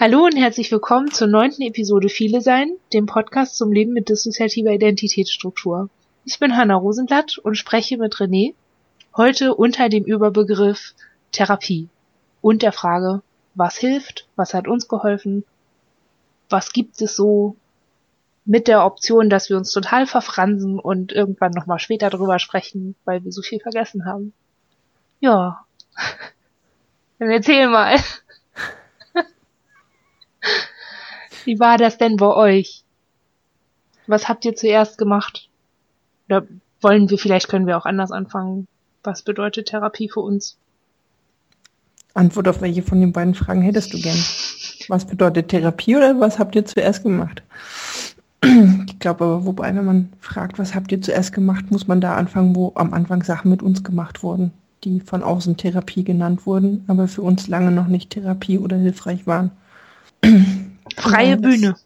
Hallo und herzlich willkommen zur neunten Episode Viele Sein, dem Podcast zum Leben mit dissoziativer Identitätsstruktur. Ich bin Hanna Rosenblatt und spreche mit René heute unter dem Überbegriff Therapie und der Frage, was hilft, was hat uns geholfen, was gibt es so mit der Option, dass wir uns total verfransen und irgendwann nochmal später drüber sprechen, weil wir so viel vergessen haben. Ja. Dann erzähl mal. Wie war das denn bei euch? Was habt ihr zuerst gemacht? Oder wollen wir, vielleicht können wir auch anders anfangen. Was bedeutet Therapie für uns? Antwort auf welche von den beiden Fragen hättest du gern? Was bedeutet Therapie oder was habt ihr zuerst gemacht? Ich glaube aber, wobei, wenn man fragt, was habt ihr zuerst gemacht, muss man da anfangen, wo am Anfang Sachen mit uns gemacht wurden, die von außen Therapie genannt wurden, aber für uns lange noch nicht Therapie oder hilfreich waren. Freie Bühne.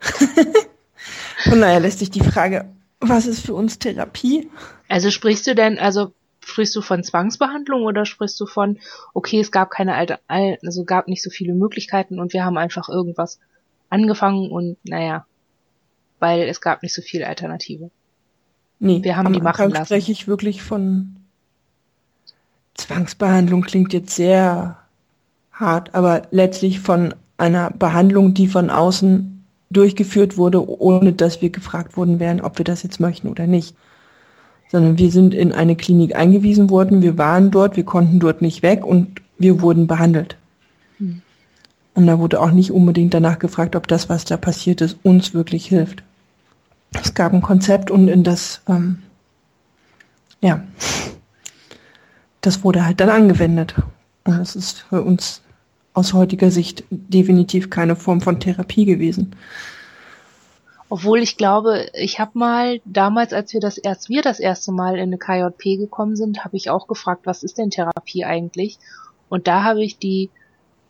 Von daher lässt sich die Frage, was ist für uns Therapie? Also sprichst du denn, also sprichst du von Zwangsbehandlung oder sprichst du von, okay, es gab keine alte, also gab nicht so viele Möglichkeiten und wir haben einfach irgendwas angefangen und naja, weil es gab nicht so viel Alternative. Nee, wir haben die machen lassen. spreche ich wirklich von Zwangsbehandlung klingt jetzt sehr hart, aber letztlich von einer Behandlung, die von außen durchgeführt wurde, ohne dass wir gefragt worden wären, ob wir das jetzt möchten oder nicht. Sondern wir sind in eine Klinik eingewiesen worden, wir waren dort, wir konnten dort nicht weg und wir wurden behandelt. Hm. Und da wurde auch nicht unbedingt danach gefragt, ob das, was da passiert ist, uns wirklich hilft. Es gab ein Konzept und in das, ähm, ja, das wurde halt dann angewendet. Und das ist für uns aus heutiger Sicht definitiv keine Form von Therapie gewesen. Obwohl ich glaube, ich habe mal damals, als wir das erst wir das erste Mal in eine KJP gekommen sind, habe ich auch gefragt, was ist denn Therapie eigentlich? Und da habe ich die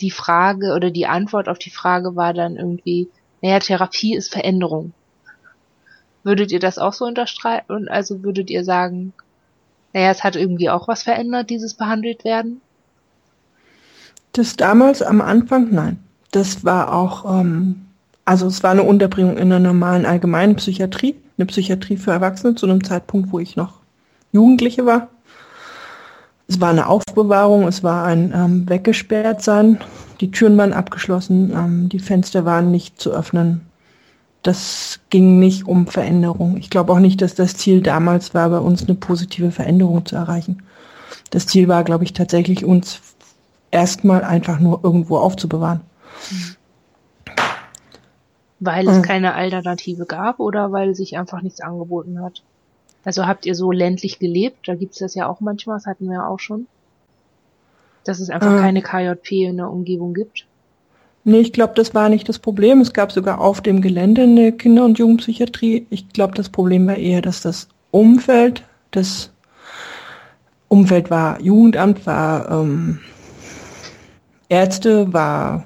die Frage oder die Antwort auf die Frage war dann irgendwie, naja, Therapie ist Veränderung. Würdet ihr das auch so unterstreichen? Also würdet ihr sagen, naja, es hat irgendwie auch was verändert, dieses behandelt werden? Das damals am Anfang, nein. Das war auch, ähm, also es war eine Unterbringung in einer normalen allgemeinen Psychiatrie, eine Psychiatrie für Erwachsene zu einem Zeitpunkt, wo ich noch Jugendliche war. Es war eine Aufbewahrung, es war ein ähm, weggesperrt sein, die Türen waren abgeschlossen, ähm, die Fenster waren nicht zu öffnen. Das ging nicht um Veränderung. Ich glaube auch nicht, dass das Ziel damals war, bei uns eine positive Veränderung zu erreichen. Das Ziel war, glaube ich, tatsächlich uns erstmal einfach nur irgendwo aufzubewahren. Weil es mhm. keine Alternative gab oder weil sich einfach nichts angeboten hat? Also habt ihr so ländlich gelebt? Da gibt's das ja auch manchmal, das hatten wir ja auch schon. Dass es einfach äh. keine KJP in der Umgebung gibt. Nee, ich glaube, das war nicht das Problem. Es gab sogar auf dem Gelände eine Kinder- und Jugendpsychiatrie. Ich glaube, das Problem war eher, dass das Umfeld, das Umfeld war Jugendamt, war ähm, Ärzte, war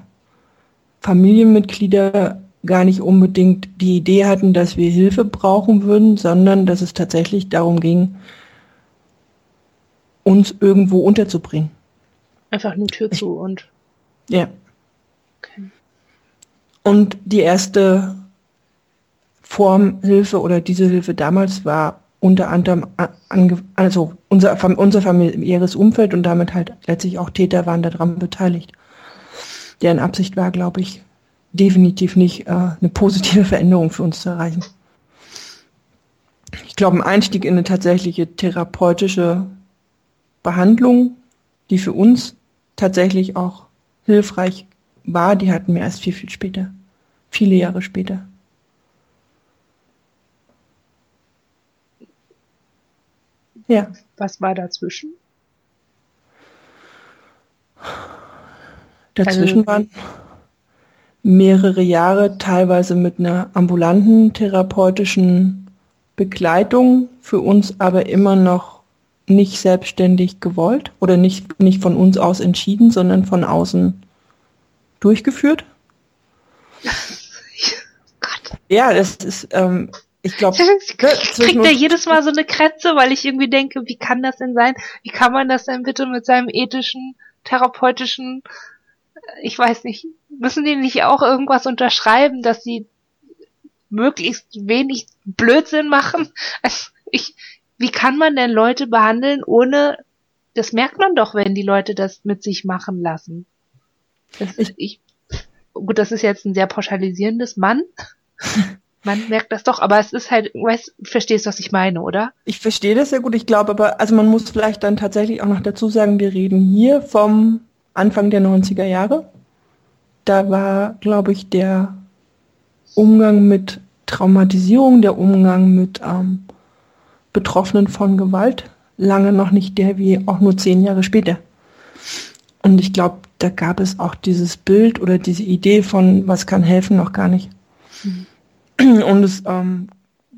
Familienmitglieder gar nicht unbedingt die Idee hatten, dass wir Hilfe brauchen würden, sondern dass es tatsächlich darum ging, uns irgendwo unterzubringen. Einfach eine Tür zu und. Ja. Okay. Und die erste Form Hilfe oder diese Hilfe damals war unter anderem, also unser, unser familiäres Umfeld und damit halt letztlich auch Täter waren daran beteiligt. Deren Absicht war, glaube ich, definitiv nicht äh, eine positive Veränderung für uns zu erreichen. Ich glaube, ein Einstieg in eine tatsächliche therapeutische Behandlung, die für uns tatsächlich auch hilfreich war, die hatten wir erst viel, viel später. Viele Jahre später. Ja. Was war dazwischen? Dazwischen also, waren mehrere Jahre, teilweise mit einer ambulanten therapeutischen Begleitung, für uns aber immer noch nicht selbstständig gewollt oder nicht, nicht von uns aus entschieden, sondern von außen durchgeführt. Gott. Ja, das ist, ähm, ich glaube, ich krieg da jedes Mal so eine Kretze, weil ich irgendwie denke, wie kann das denn sein? Wie kann man das denn bitte mit seinem ethischen, therapeutischen ich weiß nicht, müssen die nicht auch irgendwas unterschreiben, dass sie möglichst wenig Blödsinn machen? Also ich, wie kann man denn Leute behandeln, ohne, das merkt man doch, wenn die Leute das mit sich machen lassen. Das, ich, gut, das ist jetzt ein sehr pauschalisierendes Mann. Man merkt das doch, aber es ist halt, weißt, verstehst, was ich meine, oder? Ich verstehe das sehr gut. Ich glaube aber, also man muss vielleicht dann tatsächlich auch noch dazu sagen, wir reden hier vom Anfang der 90er Jahre. Da war, glaube ich, der Umgang mit Traumatisierung, der Umgang mit ähm, Betroffenen von Gewalt lange noch nicht der wie auch nur zehn Jahre später. Und ich glaube, da gab es auch dieses Bild oder diese Idee von, was kann helfen, noch gar nicht. Mhm. Und es ähm,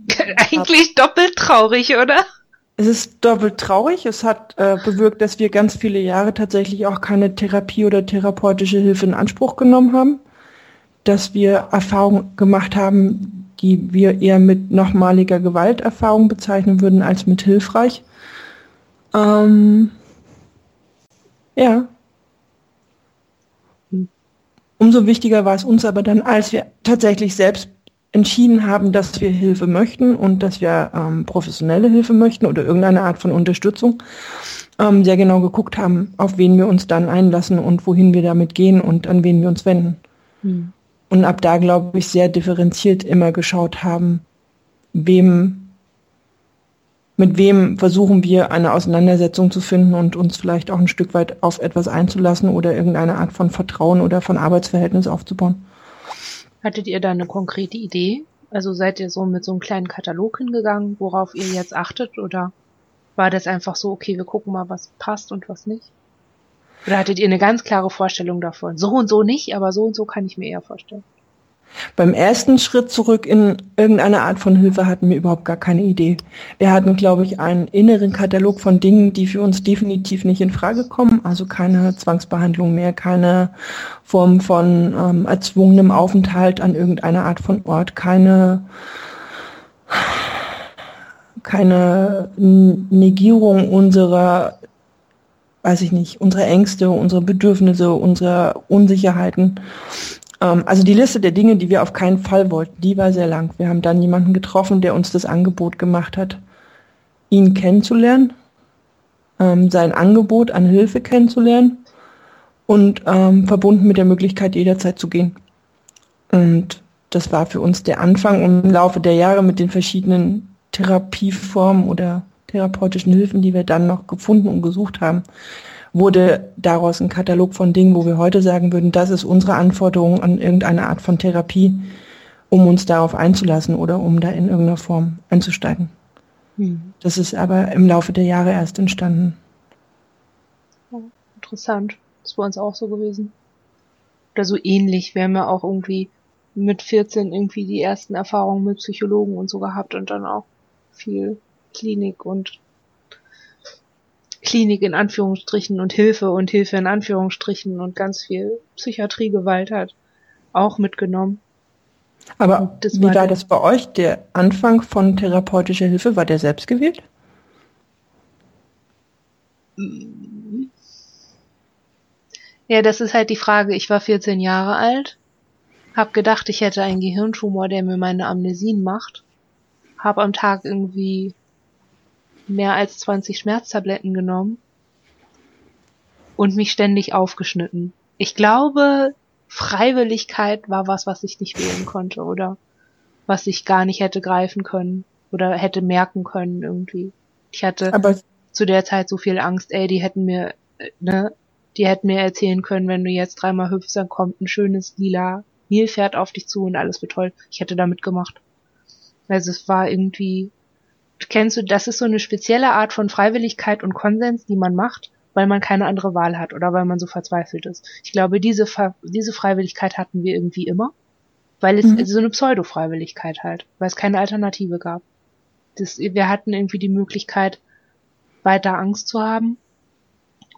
eigentlich doppelt traurig, oder? Es ist doppelt traurig. Es hat äh, bewirkt, dass wir ganz viele Jahre tatsächlich auch keine Therapie oder therapeutische Hilfe in Anspruch genommen haben. Dass wir Erfahrungen gemacht haben, die wir eher mit nochmaliger Gewalterfahrung bezeichnen würden als mit hilfreich. Ähm, ja. Umso wichtiger war es uns aber dann, als wir tatsächlich selbst entschieden haben, dass wir Hilfe möchten und dass wir ähm, professionelle Hilfe möchten oder irgendeine Art von Unterstützung, ähm, sehr genau geguckt haben, auf wen wir uns dann einlassen und wohin wir damit gehen und an wen wir uns wenden. Hm. Und ab da, glaube ich, sehr differenziert immer geschaut haben, wem, mit wem versuchen wir eine Auseinandersetzung zu finden und uns vielleicht auch ein Stück weit auf etwas einzulassen oder irgendeine Art von Vertrauen oder von Arbeitsverhältnis aufzubauen. Hattet ihr da eine konkrete Idee? Also seid ihr so mit so einem kleinen Katalog hingegangen, worauf ihr jetzt achtet? Oder war das einfach so, okay, wir gucken mal, was passt und was nicht? Oder hattet ihr eine ganz klare Vorstellung davon? So und so nicht, aber so und so kann ich mir eher vorstellen. Beim ersten Schritt zurück in irgendeine Art von Hilfe hatten wir überhaupt gar keine Idee. Wir hatten, glaube ich, einen inneren Katalog von Dingen, die für uns definitiv nicht in Frage kommen. Also keine Zwangsbehandlung mehr, keine Form von ähm, erzwungenem Aufenthalt an irgendeiner Art von Ort, keine keine Negierung unserer, weiß ich nicht, unserer Ängste, unserer Bedürfnisse, unserer Unsicherheiten. Ähm, also die Liste der Dinge, die wir auf keinen Fall wollten, die war sehr lang. Wir haben dann jemanden getroffen, der uns das Angebot gemacht hat, ihn kennenzulernen, ähm, sein Angebot an Hilfe kennenzulernen und ähm, verbunden mit der Möglichkeit, jederzeit zu gehen. Und das war für uns der Anfang und im Laufe der Jahre mit den verschiedenen Therapieformen oder therapeutischen Hilfen, die wir dann noch gefunden und gesucht haben, wurde daraus ein Katalog von Dingen, wo wir heute sagen würden, das ist unsere Anforderung an irgendeine Art von Therapie, um uns darauf einzulassen oder um da in irgendeiner Form einzusteigen. Hm. Das ist aber im Laufe der Jahre erst entstanden. interessant. Das war uns auch so gewesen. Oder so ähnlich. Wir haben ja auch irgendwie mit 14 irgendwie die ersten Erfahrungen mit Psychologen und so gehabt und dann auch viel Klinik und Klinik in Anführungsstrichen und Hilfe und Hilfe in Anführungsstrichen und ganz viel Psychiatriegewalt hat auch mitgenommen. Aber wie war, das bei euch? Der Anfang von therapeutischer Hilfe, war der selbst gewählt? Ja, das ist halt die Frage. Ich war 14 Jahre alt, hab gedacht, ich hätte einen Gehirntumor, der mir meine Amnesien macht, hab am Tag irgendwie mehr als 20 Schmerztabletten genommen und mich ständig aufgeschnitten. Ich glaube, Freiwilligkeit war was, was ich nicht wählen konnte oder was ich gar nicht hätte greifen können oder hätte merken können irgendwie. Ich hatte Aber zu der Zeit so viel Angst, ey, die hätten mir, ne, die hätten mir erzählen können, wenn du jetzt dreimal hüpfst, dann kommt ein schönes lila Nilpferd auf dich zu und alles wird toll. Ich hätte damit gemacht. Also es war irgendwie kennst du, das ist so eine spezielle Art von Freiwilligkeit und Konsens, die man macht, weil man keine andere Wahl hat oder weil man so verzweifelt ist. Ich glaube, diese, diese Freiwilligkeit hatten wir irgendwie immer, weil es mhm. so eine Pseudo-Freiwilligkeit halt, weil es keine Alternative gab. Das, wir hatten irgendwie die Möglichkeit, weiter Angst zu haben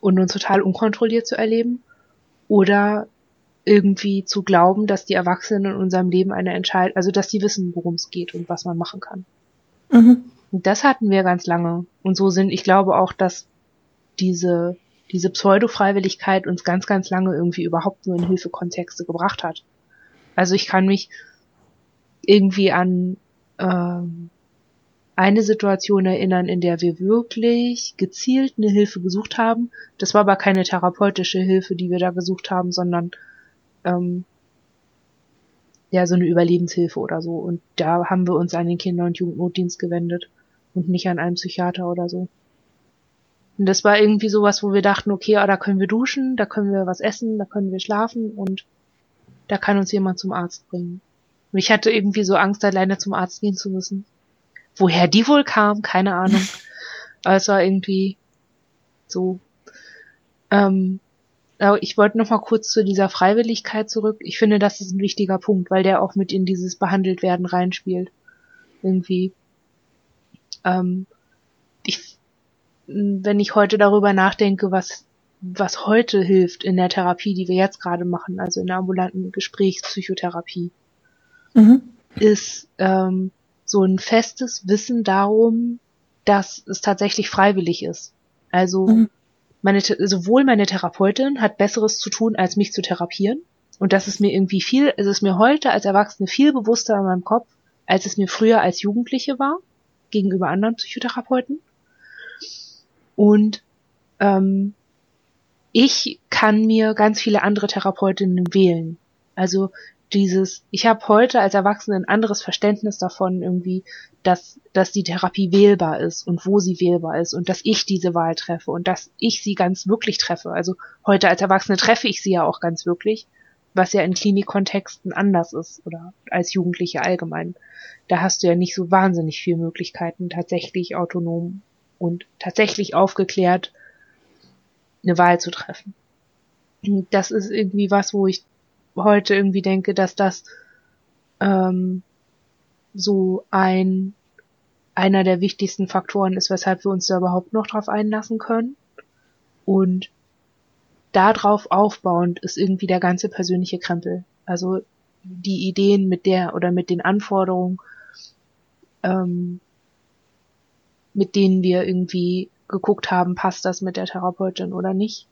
und uns total unkontrolliert zu erleben oder irgendwie zu glauben, dass die Erwachsenen in unserem Leben eine Entscheidung, also dass sie wissen, worum es geht und was man machen kann. Mhm. Das hatten wir ganz lange. Und so sind, ich glaube auch, dass diese, diese Pseudo-Freiwilligkeit uns ganz, ganz lange irgendwie überhaupt nur in Hilfekontexte gebracht hat. Also ich kann mich irgendwie an ähm, eine Situation erinnern, in der wir wirklich gezielt eine Hilfe gesucht haben. Das war aber keine therapeutische Hilfe, die wir da gesucht haben, sondern ähm, ja so eine Überlebenshilfe oder so. Und da haben wir uns an den Kinder- und Jugendnotdienst gewendet und nicht an einen Psychiater oder so. Und das war irgendwie sowas, wo wir dachten, okay, ah, da können wir duschen, da können wir was essen, da können wir schlafen und da kann uns jemand zum Arzt bringen. Und ich hatte irgendwie so Angst, alleine zum Arzt gehen zu müssen. Woher die wohl kam, keine Ahnung. Aber es war irgendwie so. Ähm, aber ich wollte noch mal kurz zu dieser Freiwilligkeit zurück. Ich finde, das ist ein wichtiger Punkt, weil der auch mit in dieses behandelt werden reinspielt. Irgendwie. Ähm, ich, wenn ich heute darüber nachdenke, was was heute hilft in der Therapie, die wir jetzt gerade machen, also in der ambulanten Gesprächspsychotherapie, mhm. ist ähm, so ein festes Wissen darum, dass es tatsächlich freiwillig ist. Also mhm. meine, sowohl meine Therapeutin hat Besseres zu tun, als mich zu therapieren. Und das ist mir irgendwie viel, es ist mir heute als Erwachsene viel bewusster in meinem Kopf, als es mir früher als Jugendliche war, gegenüber anderen Psychotherapeuten. Und ähm, ich kann mir ganz viele andere Therapeutinnen wählen. Also dieses, ich habe heute als Erwachsene ein anderes Verständnis davon irgendwie, dass, dass die Therapie wählbar ist und wo sie wählbar ist und dass ich diese Wahl treffe und dass ich sie ganz wirklich treffe. Also heute als Erwachsene treffe ich sie ja auch ganz wirklich, was ja in Klinikkontexten anders ist oder als Jugendliche allgemein. Da hast du ja nicht so wahnsinnig viele Möglichkeiten, tatsächlich autonom und tatsächlich aufgeklärt eine Wahl zu treffen. Das ist irgendwie was, wo ich heute irgendwie denke, dass das ähm, so ein einer der wichtigsten Faktoren ist, weshalb wir uns da überhaupt noch drauf einlassen können. Und darauf aufbauend ist irgendwie der ganze persönliche Krempel. Also die Ideen mit der oder mit den Anforderungen, ähm, mit denen wir irgendwie geguckt haben, passt das mit der Therapeutin oder nicht?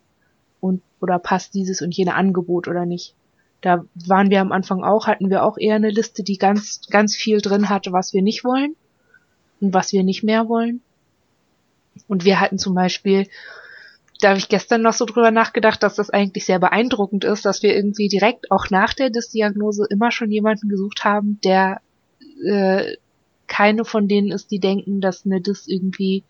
Und, oder passt dieses und jene Angebot oder nicht? Da waren wir am Anfang auch, hatten wir auch eher eine Liste, die ganz, ganz viel drin hatte, was wir nicht wollen und was wir nicht mehr wollen. Und wir hatten zum Beispiel, da habe ich gestern noch so drüber nachgedacht, dass das eigentlich sehr beeindruckend ist, dass wir irgendwie direkt auch nach der Dis-Diagnose immer schon jemanden gesucht haben, der äh, keine von denen ist, die denken, dass eine Dis irgendwie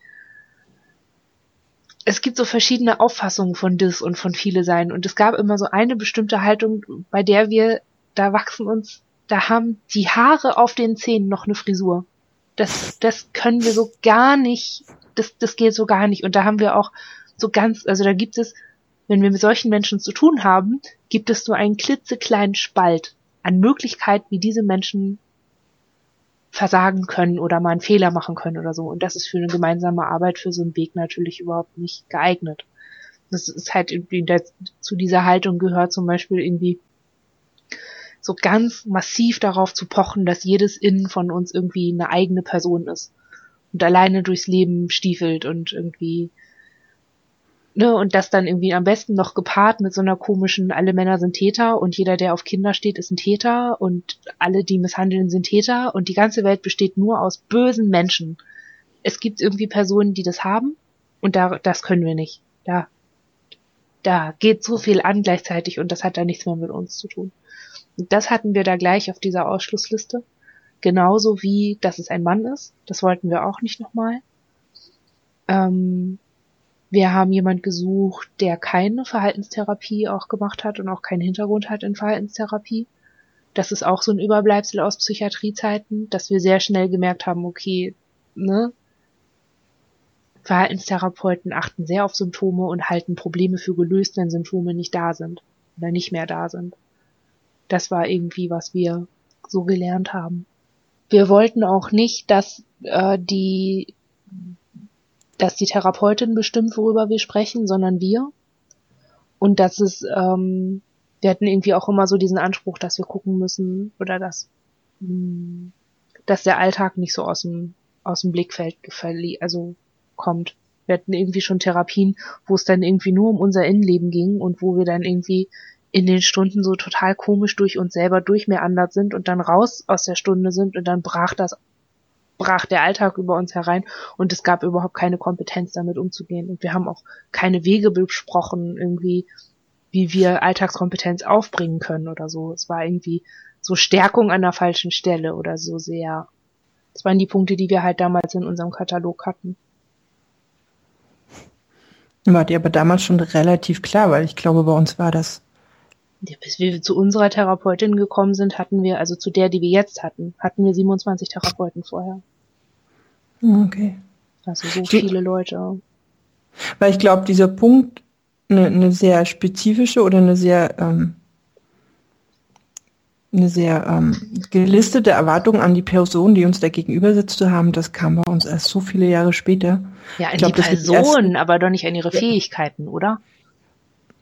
es gibt so verschiedene Auffassungen von Dis und von viele sein und es gab immer so eine bestimmte Haltung, bei der wir, da wachsen uns, da haben die Haare auf den Zähnen noch eine Frisur. Das, das können wir so gar nicht, das, das geht so gar nicht und da haben wir auch so ganz, also da gibt es, wenn wir mit solchen Menschen zu tun haben, gibt es nur einen klitzekleinen Spalt an Möglichkeiten, wie diese Menschen versagen können oder mal einen Fehler machen können oder so. Und das ist für eine gemeinsame Arbeit für so einen Weg natürlich überhaupt nicht geeignet. Das ist halt irgendwie, zu dieser Haltung gehört zum Beispiel irgendwie so ganz massiv darauf zu pochen, dass jedes Innen von uns irgendwie eine eigene Person ist und alleine durchs Leben stiefelt und irgendwie ne, und das dann irgendwie am besten noch gepaart mit so einer komischen, alle Männer sind Täter und jeder, der auf Kinder steht, ist ein Täter und alle, die misshandeln, sind Täter und die ganze Welt besteht nur aus bösen Menschen. Es gibt irgendwie Personen, die das haben und da, das können wir nicht. Da, da geht so viel an gleichzeitig und das hat da nichts mehr mit uns zu tun. Und das hatten wir da gleich auf dieser Ausschlussliste. Genauso wie, dass es ein Mann ist. Das wollten wir auch nicht nochmal. Ähm, wir haben jemand gesucht, der keine Verhaltenstherapie auch gemacht hat und auch keinen Hintergrund hat in Verhaltenstherapie. Das ist auch so ein Überbleibsel aus Psychiatriezeiten, dass wir sehr schnell gemerkt haben, okay, ne, Verhaltenstherapeuten achten sehr auf Symptome und halten Probleme für gelöst, wenn Symptome nicht da sind oder nicht mehr da sind. Das war irgendwie, was wir so gelernt haben. Wir wollten auch nicht, dass äh, die dass die Therapeutin bestimmt, worüber wir sprechen, sondern wir. Und dass es, ähm, wir hatten irgendwie auch immer so diesen Anspruch, dass wir gucken müssen oder dass, mh, hm, dass der Alltag nicht so aus dem, aus dem Blickfeld gefällt, also kommt. Wir hatten irgendwie schon Therapien, wo es dann irgendwie nur um unser Innenleben ging und wo wir dann irgendwie in den Stunden so total komisch durch uns selber durchmeandert sind und dann raus aus der Stunde sind und dann brach das brach der Alltag über uns herein und es gab überhaupt keine Kompetenz damit umzugehen. Und wir haben auch keine Wege besprochen irgendwie wie wir Alltagskompetenz aufbringen können oder so. Es war irgendwie so Stärkung an der falschen Stelle oder so sehr. Das waren die Punkte die wir halt damals in unserem Katalog hatten. War dir aber damals schon relativ klar weil ich glaube bei uns war das ja, bis wir zu unserer Therapeutin gekommen sind, hatten wir, also zu der, die wir jetzt hatten, hatten wir 27 Therapeuten vorher. Okay. Also so viele Leute. Weil ich glaube, dieser Punkt, eine, eine sehr spezifische oder eine sehr ähm, eine sehr ähm, gelistete Erwartung an die Person, die uns da gegenüber sitzt zu haben, das kam bei uns erst so viele Jahre später. Ja, an glaub, die Person, aber doch nicht an ihre Fähigkeiten, oder?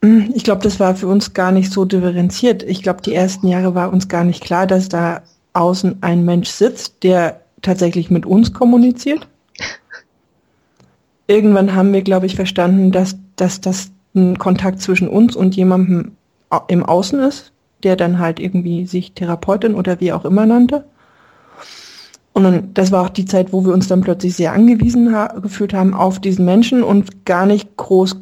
Hm, ich glaube, das war für uns gar nicht so differenziert. Ich glaube, die ersten Jahre war uns gar nicht klar, dass da außen ein Mensch sitzt, der tatsächlich mit uns kommuniziert. Irgendwann haben wir, glaube ich, verstanden, dass, dass das ein Kontakt zwischen uns und jemandem im Außen ist, der dann halt irgendwie sich Therapeutin oder wie auch immer nannte. Und dann, das war auch die Zeit, wo wir uns dann plötzlich sehr angewiesen ha gefühlt haben auf diesen Menschen und gar nicht groß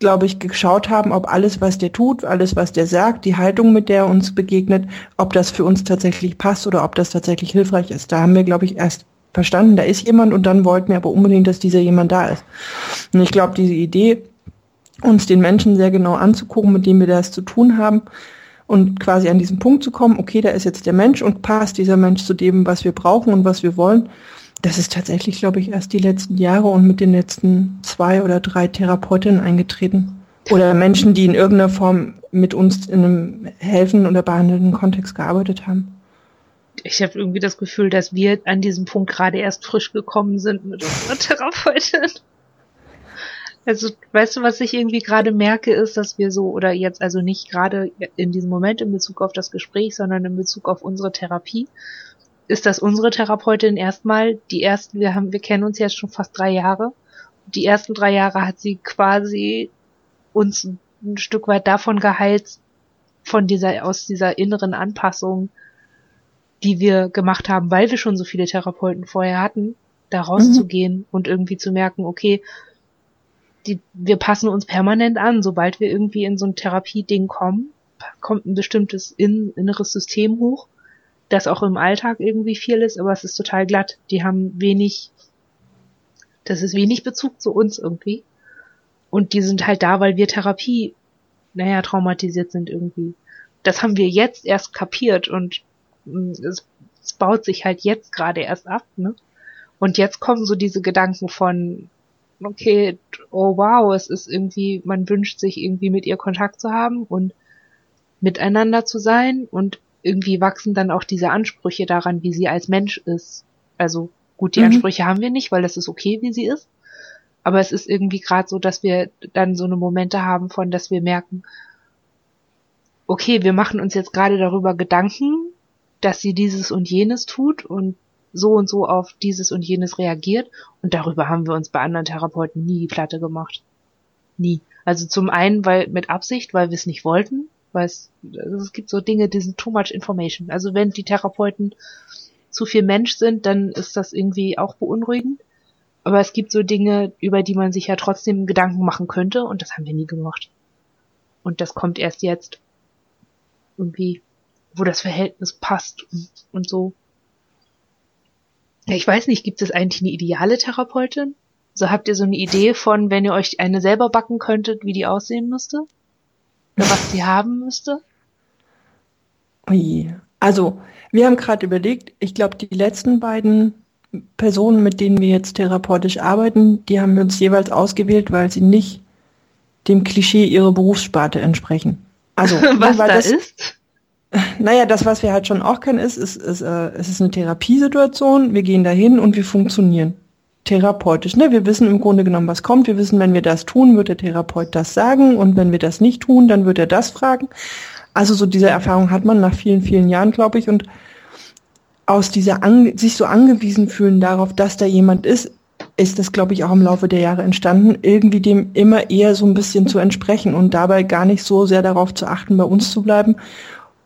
glaube ich, geschaut haben, ob alles, was der tut, alles, was der sagt, die Haltung, mit der er uns begegnet, ob das für uns tatsächlich passt oder ob das tatsächlich hilfreich ist. Da haben wir, glaube ich, erst verstanden, da ist jemand und dann wollten wir aber unbedingt, dass dieser jemand da ist. Und ich glaube, diese Idee, uns den Menschen sehr genau anzugucken, mit dem wir das zu tun haben und quasi an diesen Punkt zu kommen, okay, da ist jetzt der Mensch und passt dieser Mensch zu dem, was wir brauchen und was wir wollen, das ist tatsächlich, glaube ich, erst die letzten Jahre und mit den letzten zwei oder drei Therapeutinnen eingetreten. Oder Menschen, die in irgendeiner Form mit uns in einem helfenden oder behandelnden Kontext gearbeitet haben. Ich habe irgendwie das Gefühl, dass wir an diesem Punkt gerade erst frisch gekommen sind mit unserer Therapeutin. Also, weißt du, was ich irgendwie gerade merke, ist, dass wir so, oder jetzt also nicht gerade in diesem Moment in Bezug auf das Gespräch, sondern in Bezug auf unsere Therapie, ist das unsere Therapeutin erstmal. Die ersten, wir haben, wir kennen uns jetzt schon fast drei Jahre. Die ersten drei Jahre hat sie quasi uns ein Stück weit davon geheilt, von dieser, aus dieser inneren Anpassung, die wir gemacht haben, weil wir schon so viele Therapeuten vorher hatten, da rauszugehen mhm. und irgendwie zu merken, okay, die, wir passen uns permanent an, sobald wir irgendwie in so ein Therapieding kommen, kommt ein bestimmtes in, inneres System hoch das auch im Alltag irgendwie viel ist, aber es ist total glatt. Die haben wenig, das ist wenig Bezug zu uns irgendwie. Und die sind halt da, weil wir Therapie, naja, traumatisiert sind irgendwie. Das haben wir jetzt erst kapiert und mm, es, es baut sich halt jetzt gerade erst ab, ne? Und jetzt kommen so diese Gedanken von, okay, oh wow, es ist irgendwie, man wünscht sich irgendwie mit ihr Kontakt zu haben und miteinander zu sein und irgendwie wachsen dann auch diese Ansprüche daran, wie sie als Mensch ist. Also gut, die mhm. Ansprüche haben wir nicht, weil das ist okay, wie sie ist. Aber es ist irgendwie gerade so, dass wir dann so eine Momente haben von, dass wir merken, okay, wir machen uns jetzt gerade darüber Gedanken, dass sie dieses und jenes tut und so und so auf dieses und jenes reagiert. Und darüber haben wir uns bei anderen Therapeuten nie die Platte gemacht. Nie. Also zum einen, weil mit Absicht, weil wir es nicht wollten weil es, es gibt so Dinge, die sind too much information. Also wenn die Therapeuten zu viel Mensch sind, dann ist das irgendwie auch beunruhigend. Aber es gibt so Dinge, über die man sich ja trotzdem Gedanken machen könnte und das haben wir nie gemacht. Und das kommt erst jetzt irgendwie, wo das Verhältnis passt und, und so. Ja, ich weiß nicht, gibt es eigentlich eine ideale Therapeutin? So habt ihr so eine Idee von, wenn ihr euch eine selber backen könntet, wie die aussehen müsste? Oder was sie haben müsste? Ui. Also, wir haben gerade überlegt, ich glaube, die letzten beiden Personen, mit denen wir jetzt therapeutisch arbeiten, die haben wir uns jeweils ausgewählt, weil sie nicht dem Klischee ihrer Berufssparte entsprechen. Also, was da das, ist? Naja, das, was wir halt schon auch kennen, ist, ist, ist äh, es ist eine Therapiesituation, wir gehen dahin und wir funktionieren therapeutisch. Ne? Wir wissen im Grunde genommen, was kommt. Wir wissen, wenn wir das tun, wird der Therapeut das sagen und wenn wir das nicht tun, dann wird er das fragen. Also so diese Erfahrung hat man nach vielen, vielen Jahren, glaube ich. Und aus dieser Ange sich so angewiesen fühlen darauf, dass da jemand ist, ist das, glaube ich, auch im Laufe der Jahre entstanden, irgendwie dem immer eher so ein bisschen zu entsprechen und dabei gar nicht so sehr darauf zu achten, bei uns zu bleiben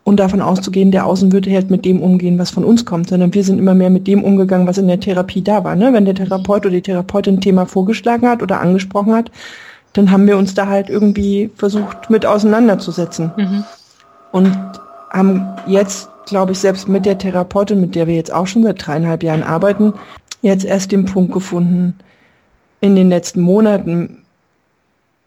und davon auszugehen, der Außen würde halt mit dem umgehen, was von uns kommt, sondern wir sind immer mehr mit dem umgegangen, was in der Therapie da war. Ne? Wenn der Therapeut oder die Therapeutin ein Thema vorgeschlagen hat oder angesprochen hat, dann haben wir uns da halt irgendwie versucht, mit auseinanderzusetzen. Mhm. Und haben jetzt, glaube ich, selbst mit der Therapeutin, mit der wir jetzt auch schon seit dreieinhalb Jahren arbeiten, jetzt erst den Punkt gefunden, in den letzten Monaten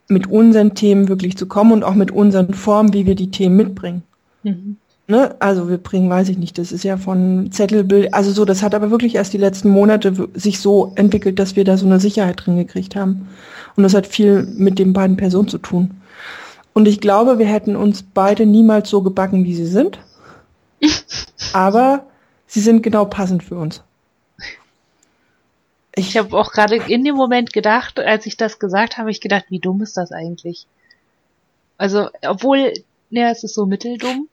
mit unseren Themen wirklich zu kommen und auch mit unseren Formen, wie wir die Themen mitbringen. Mhm. Ne? Also wir bringen, weiß ich nicht, das ist ja von Zettelbild, also so, das hat aber wirklich erst die letzten Monate sich so entwickelt, dass wir da so eine Sicherheit drin gekriegt haben. Und das hat viel mit den beiden Personen zu tun. Und ich glaube, wir hätten uns beide niemals so gebacken, wie sie sind. aber sie sind genau passend für uns. Ich habe auch gerade in dem Moment gedacht, als ich das gesagt habe, ich gedacht, wie dumm ist das eigentlich? Also, obwohl, ja, es ist so mitteldumm.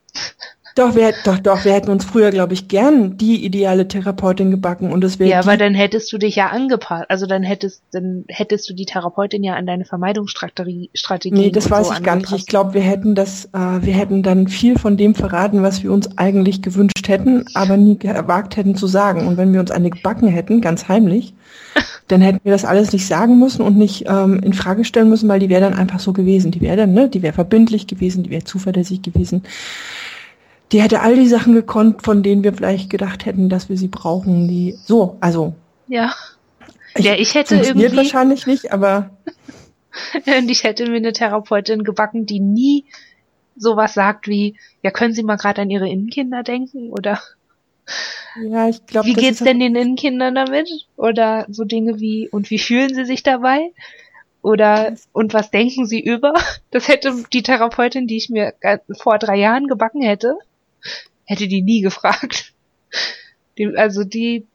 Doch, wir, doch, doch, wir hätten uns früher, glaube ich, gern die ideale Therapeutin gebacken und es wäre. Ja, aber dann hättest du dich ja angepasst. Also dann hättest, dann hättest du die Therapeutin ja an deine Vermeidungsstrategie Strategie. Nee, das weiß so ich gar nicht. Ich glaube, wir hätten das, äh, wir hätten dann viel von dem verraten, was wir uns eigentlich gewünscht hätten, aber nie gewagt hätten zu sagen. Und wenn wir uns eine gebacken hätten, ganz heimlich, dann hätten wir das alles nicht sagen müssen und nicht ähm, in Frage stellen müssen, weil die wäre dann einfach so gewesen. Die wäre dann, ne, die wäre verbindlich gewesen, die wäre zuverlässig gewesen die hätte all die Sachen gekonnt, von denen wir vielleicht gedacht hätten, dass wir sie brauchen. Die so, also. Ja. Ich, ja, ich hätte irgendwie wahrscheinlich nicht, aber und ich hätte mir eine Therapeutin gebacken, die nie sowas sagt wie, ja, können Sie mal gerade an Ihre Innenkinder denken oder ja, ich glaube, wie geht's denn den Innenkindern damit oder so Dinge wie und wie fühlen Sie sich dabei oder und was denken Sie über? Das hätte die Therapeutin, die ich mir vor drei Jahren gebacken hätte, hätte die nie gefragt. Die, also die,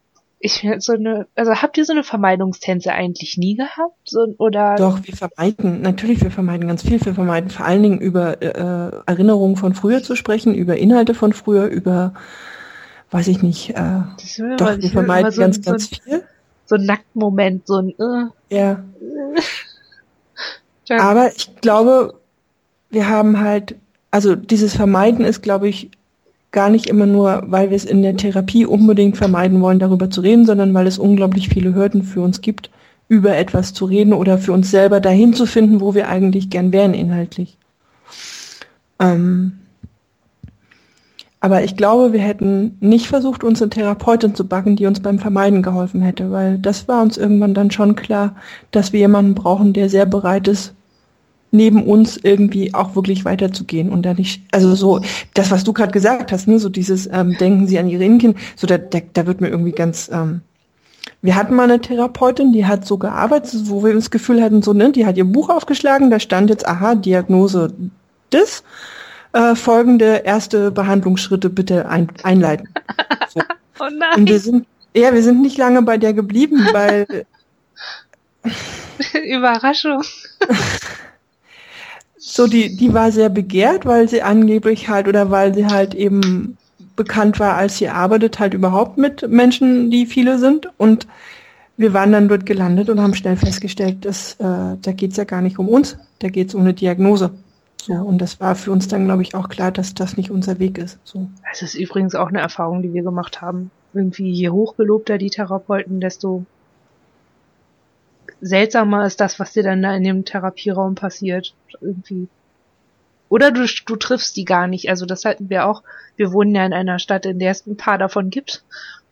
ich so eine, also habt ihr so eine Vermeidungstänze eigentlich nie gehabt? So, oder? Doch, wir vermeiden, natürlich, wir vermeiden ganz viel. Wir vermeiden vor allen Dingen über äh, Erinnerungen von früher zu sprechen, über Inhalte von früher, über, weiß ich nicht, äh, doch, wir vermeiden so, ganz, so ganz ein, viel. So ein Nacktmoment, so ein, äh, ja. Aber ich glaube, wir haben halt, also dieses Vermeiden ist, glaube ich, gar nicht immer nur, weil wir es in der Therapie unbedingt vermeiden wollen, darüber zu reden, sondern weil es unglaublich viele Hürden für uns gibt, über etwas zu reden oder für uns selber dahin zu finden, wo wir eigentlich gern wären inhaltlich. Ähm aber ich glaube, wir hätten nicht versucht, uns eine Therapeutin zu backen, die uns beim Vermeiden geholfen hätte, weil das war uns irgendwann dann schon klar, dass wir jemanden brauchen, der sehr bereit ist, neben uns irgendwie auch wirklich weiterzugehen und da nicht, also so, das, was du gerade gesagt hast, ne, so dieses ähm, Denken Sie an Ihre Innenkind, so da, da, da wird mir irgendwie ganz, ähm, wir hatten mal eine Therapeutin, die hat so gearbeitet, wo wir das Gefühl hatten, so, ne, die hat ihr Buch aufgeschlagen, da stand jetzt, aha, Diagnose das, äh, folgende erste Behandlungsschritte bitte ein, einleiten. So. oh nein. Und wir sind, ja, wir sind nicht lange bei der geblieben, weil Überraschung. So, die, die war sehr begehrt, weil sie angeblich halt oder weil sie halt eben bekannt war, als sie arbeitet, halt überhaupt mit Menschen, die viele sind. Und wir waren dann dort gelandet und haben schnell festgestellt, dass äh, da geht's ja gar nicht um uns, da geht's um eine Diagnose. So, und das war für uns dann, glaube ich, auch klar, dass das nicht unser Weg ist. So. Das ist übrigens auch eine Erfahrung, die wir gemacht haben. Irgendwie je hochgelobter die Therapeuten, desto seltsamer ist das, was dir dann da in dem Therapieraum passiert. Irgendwie. Oder du, du triffst die gar nicht. Also das hatten wir auch. Wir wohnen ja in einer Stadt, in der es ein paar davon gibt.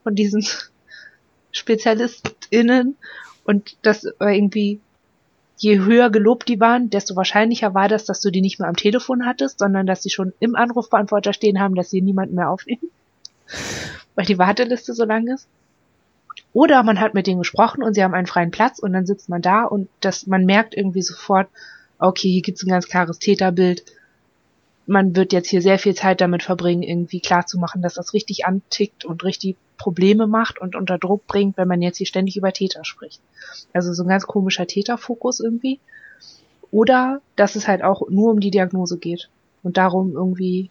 Von diesen SpezialistInnen. Und das war irgendwie, je höher gelobt die waren, desto wahrscheinlicher war das, dass du die nicht mehr am Telefon hattest, sondern dass sie schon im Anrufbeantworter stehen haben, dass sie niemanden mehr aufnehmen. Weil die Warteliste so lang ist. Oder man hat mit denen gesprochen und sie haben einen freien Platz und dann sitzt man da und das, man merkt irgendwie sofort, okay, hier gibt's ein ganz klares Täterbild. Man wird jetzt hier sehr viel Zeit damit verbringen, irgendwie klarzumachen, dass das richtig antickt und richtig Probleme macht und unter Druck bringt, wenn man jetzt hier ständig über Täter spricht. Also so ein ganz komischer Täterfokus irgendwie. Oder dass es halt auch nur um die Diagnose geht und darum irgendwie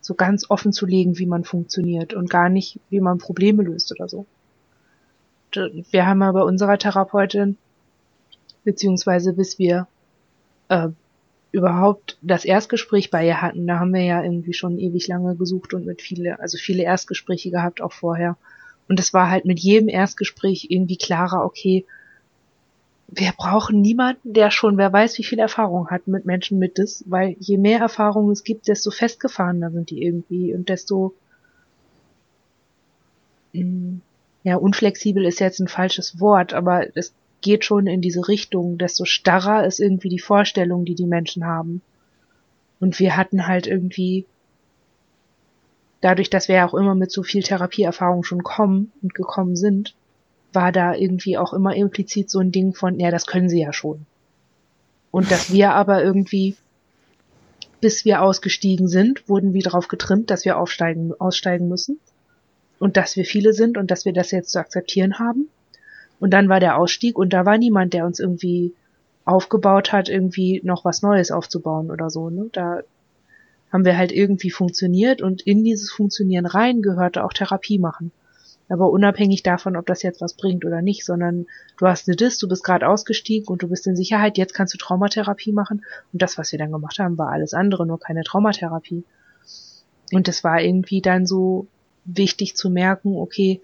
so ganz offen zu legen, wie man funktioniert und gar nicht, wie man Probleme löst oder so wir haben aber unserer Therapeutin, beziehungsweise bis wir äh, überhaupt das Erstgespräch bei ihr hatten, da haben wir ja irgendwie schon ewig lange gesucht und mit viele, also viele Erstgespräche gehabt auch vorher. Und es war halt mit jedem Erstgespräch irgendwie klarer, okay, wir brauchen niemanden, der schon, wer weiß, wie viel Erfahrung hat mit Menschen mit das, weil je mehr Erfahrung es gibt, desto festgefahrener sind die irgendwie und desto mm, ja, unflexibel ist jetzt ein falsches Wort, aber es geht schon in diese Richtung, desto starrer ist irgendwie die Vorstellung, die die Menschen haben. Und wir hatten halt irgendwie, dadurch, dass wir ja auch immer mit so viel Therapieerfahrung schon kommen und gekommen sind, war da irgendwie auch immer implizit so ein Ding von, ja, das können sie ja schon. Und dass wir aber irgendwie, bis wir ausgestiegen sind, wurden wir darauf getrimmt, dass wir aufsteigen, aussteigen müssen. Und dass wir viele sind und dass wir das jetzt zu akzeptieren haben. Und dann war der Ausstieg und da war niemand, der uns irgendwie aufgebaut hat, irgendwie noch was Neues aufzubauen oder so. Ne? Da haben wir halt irgendwie funktioniert und in dieses Funktionieren rein gehörte auch Therapie machen aber unabhängig davon, ob das jetzt was bringt oder nicht, sondern du hast eine Dis, du bist gerade ausgestiegen und du bist in Sicherheit, jetzt kannst du Traumatherapie machen und das, was wir dann gemacht haben, war alles andere, nur keine Traumatherapie. Und es war irgendwie dann so wichtig zu merken, okay,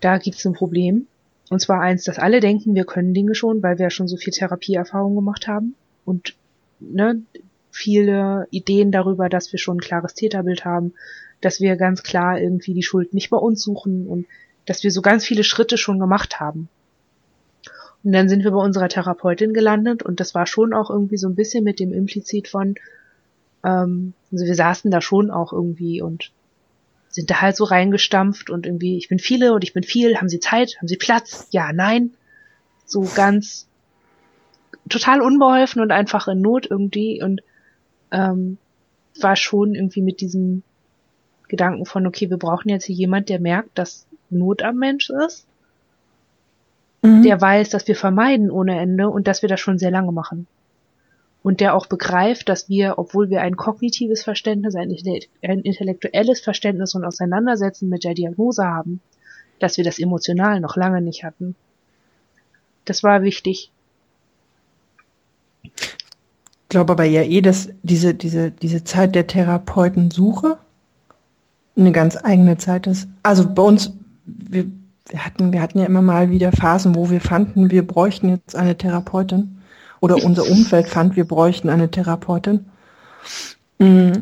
da gibt's ein Problem. Und zwar eins, dass alle denken, wir können Dinge schon, weil wir schon so viel Therapieerfahrung gemacht haben und ne, viele Ideen darüber, dass wir schon ein klares Täterbild haben, dass wir ganz klar irgendwie die Schuld nicht bei uns suchen und dass wir so ganz viele Schritte schon gemacht haben. Und dann sind wir bei unserer Therapeutin gelandet und das war schon auch irgendwie so ein bisschen mit dem implizit von, ähm, also wir saßen da schon auch irgendwie und sind da halt so reingestampft und irgendwie, ich bin viele und ich bin viel, haben Sie Zeit, haben Sie Platz? Ja, nein. So ganz total unbeholfen und einfach in Not irgendwie und ähm, war schon irgendwie mit diesem Gedanken von, okay, wir brauchen jetzt hier jemand, der merkt, dass Not am Mensch ist, mhm. der weiß, dass wir vermeiden ohne Ende und dass wir das schon sehr lange machen. Und der auch begreift, dass wir, obwohl wir ein kognitives Verständnis, ein, intellektuelles Verständnis und Auseinandersetzen mit der Diagnose haben, dass wir das emotional noch lange nicht hatten. Das war wichtig. Ich glaube aber ja eh, dass diese, diese, diese Zeit der Therapeutensuche eine ganz eigene Zeit ist. Also bei uns, wir, wir, hatten, wir hatten ja immer mal wieder Phasen, wo wir fanden, wir bräuchten jetzt eine Therapeutin oder unser Umfeld fand, wir bräuchten eine Therapeutin. Mm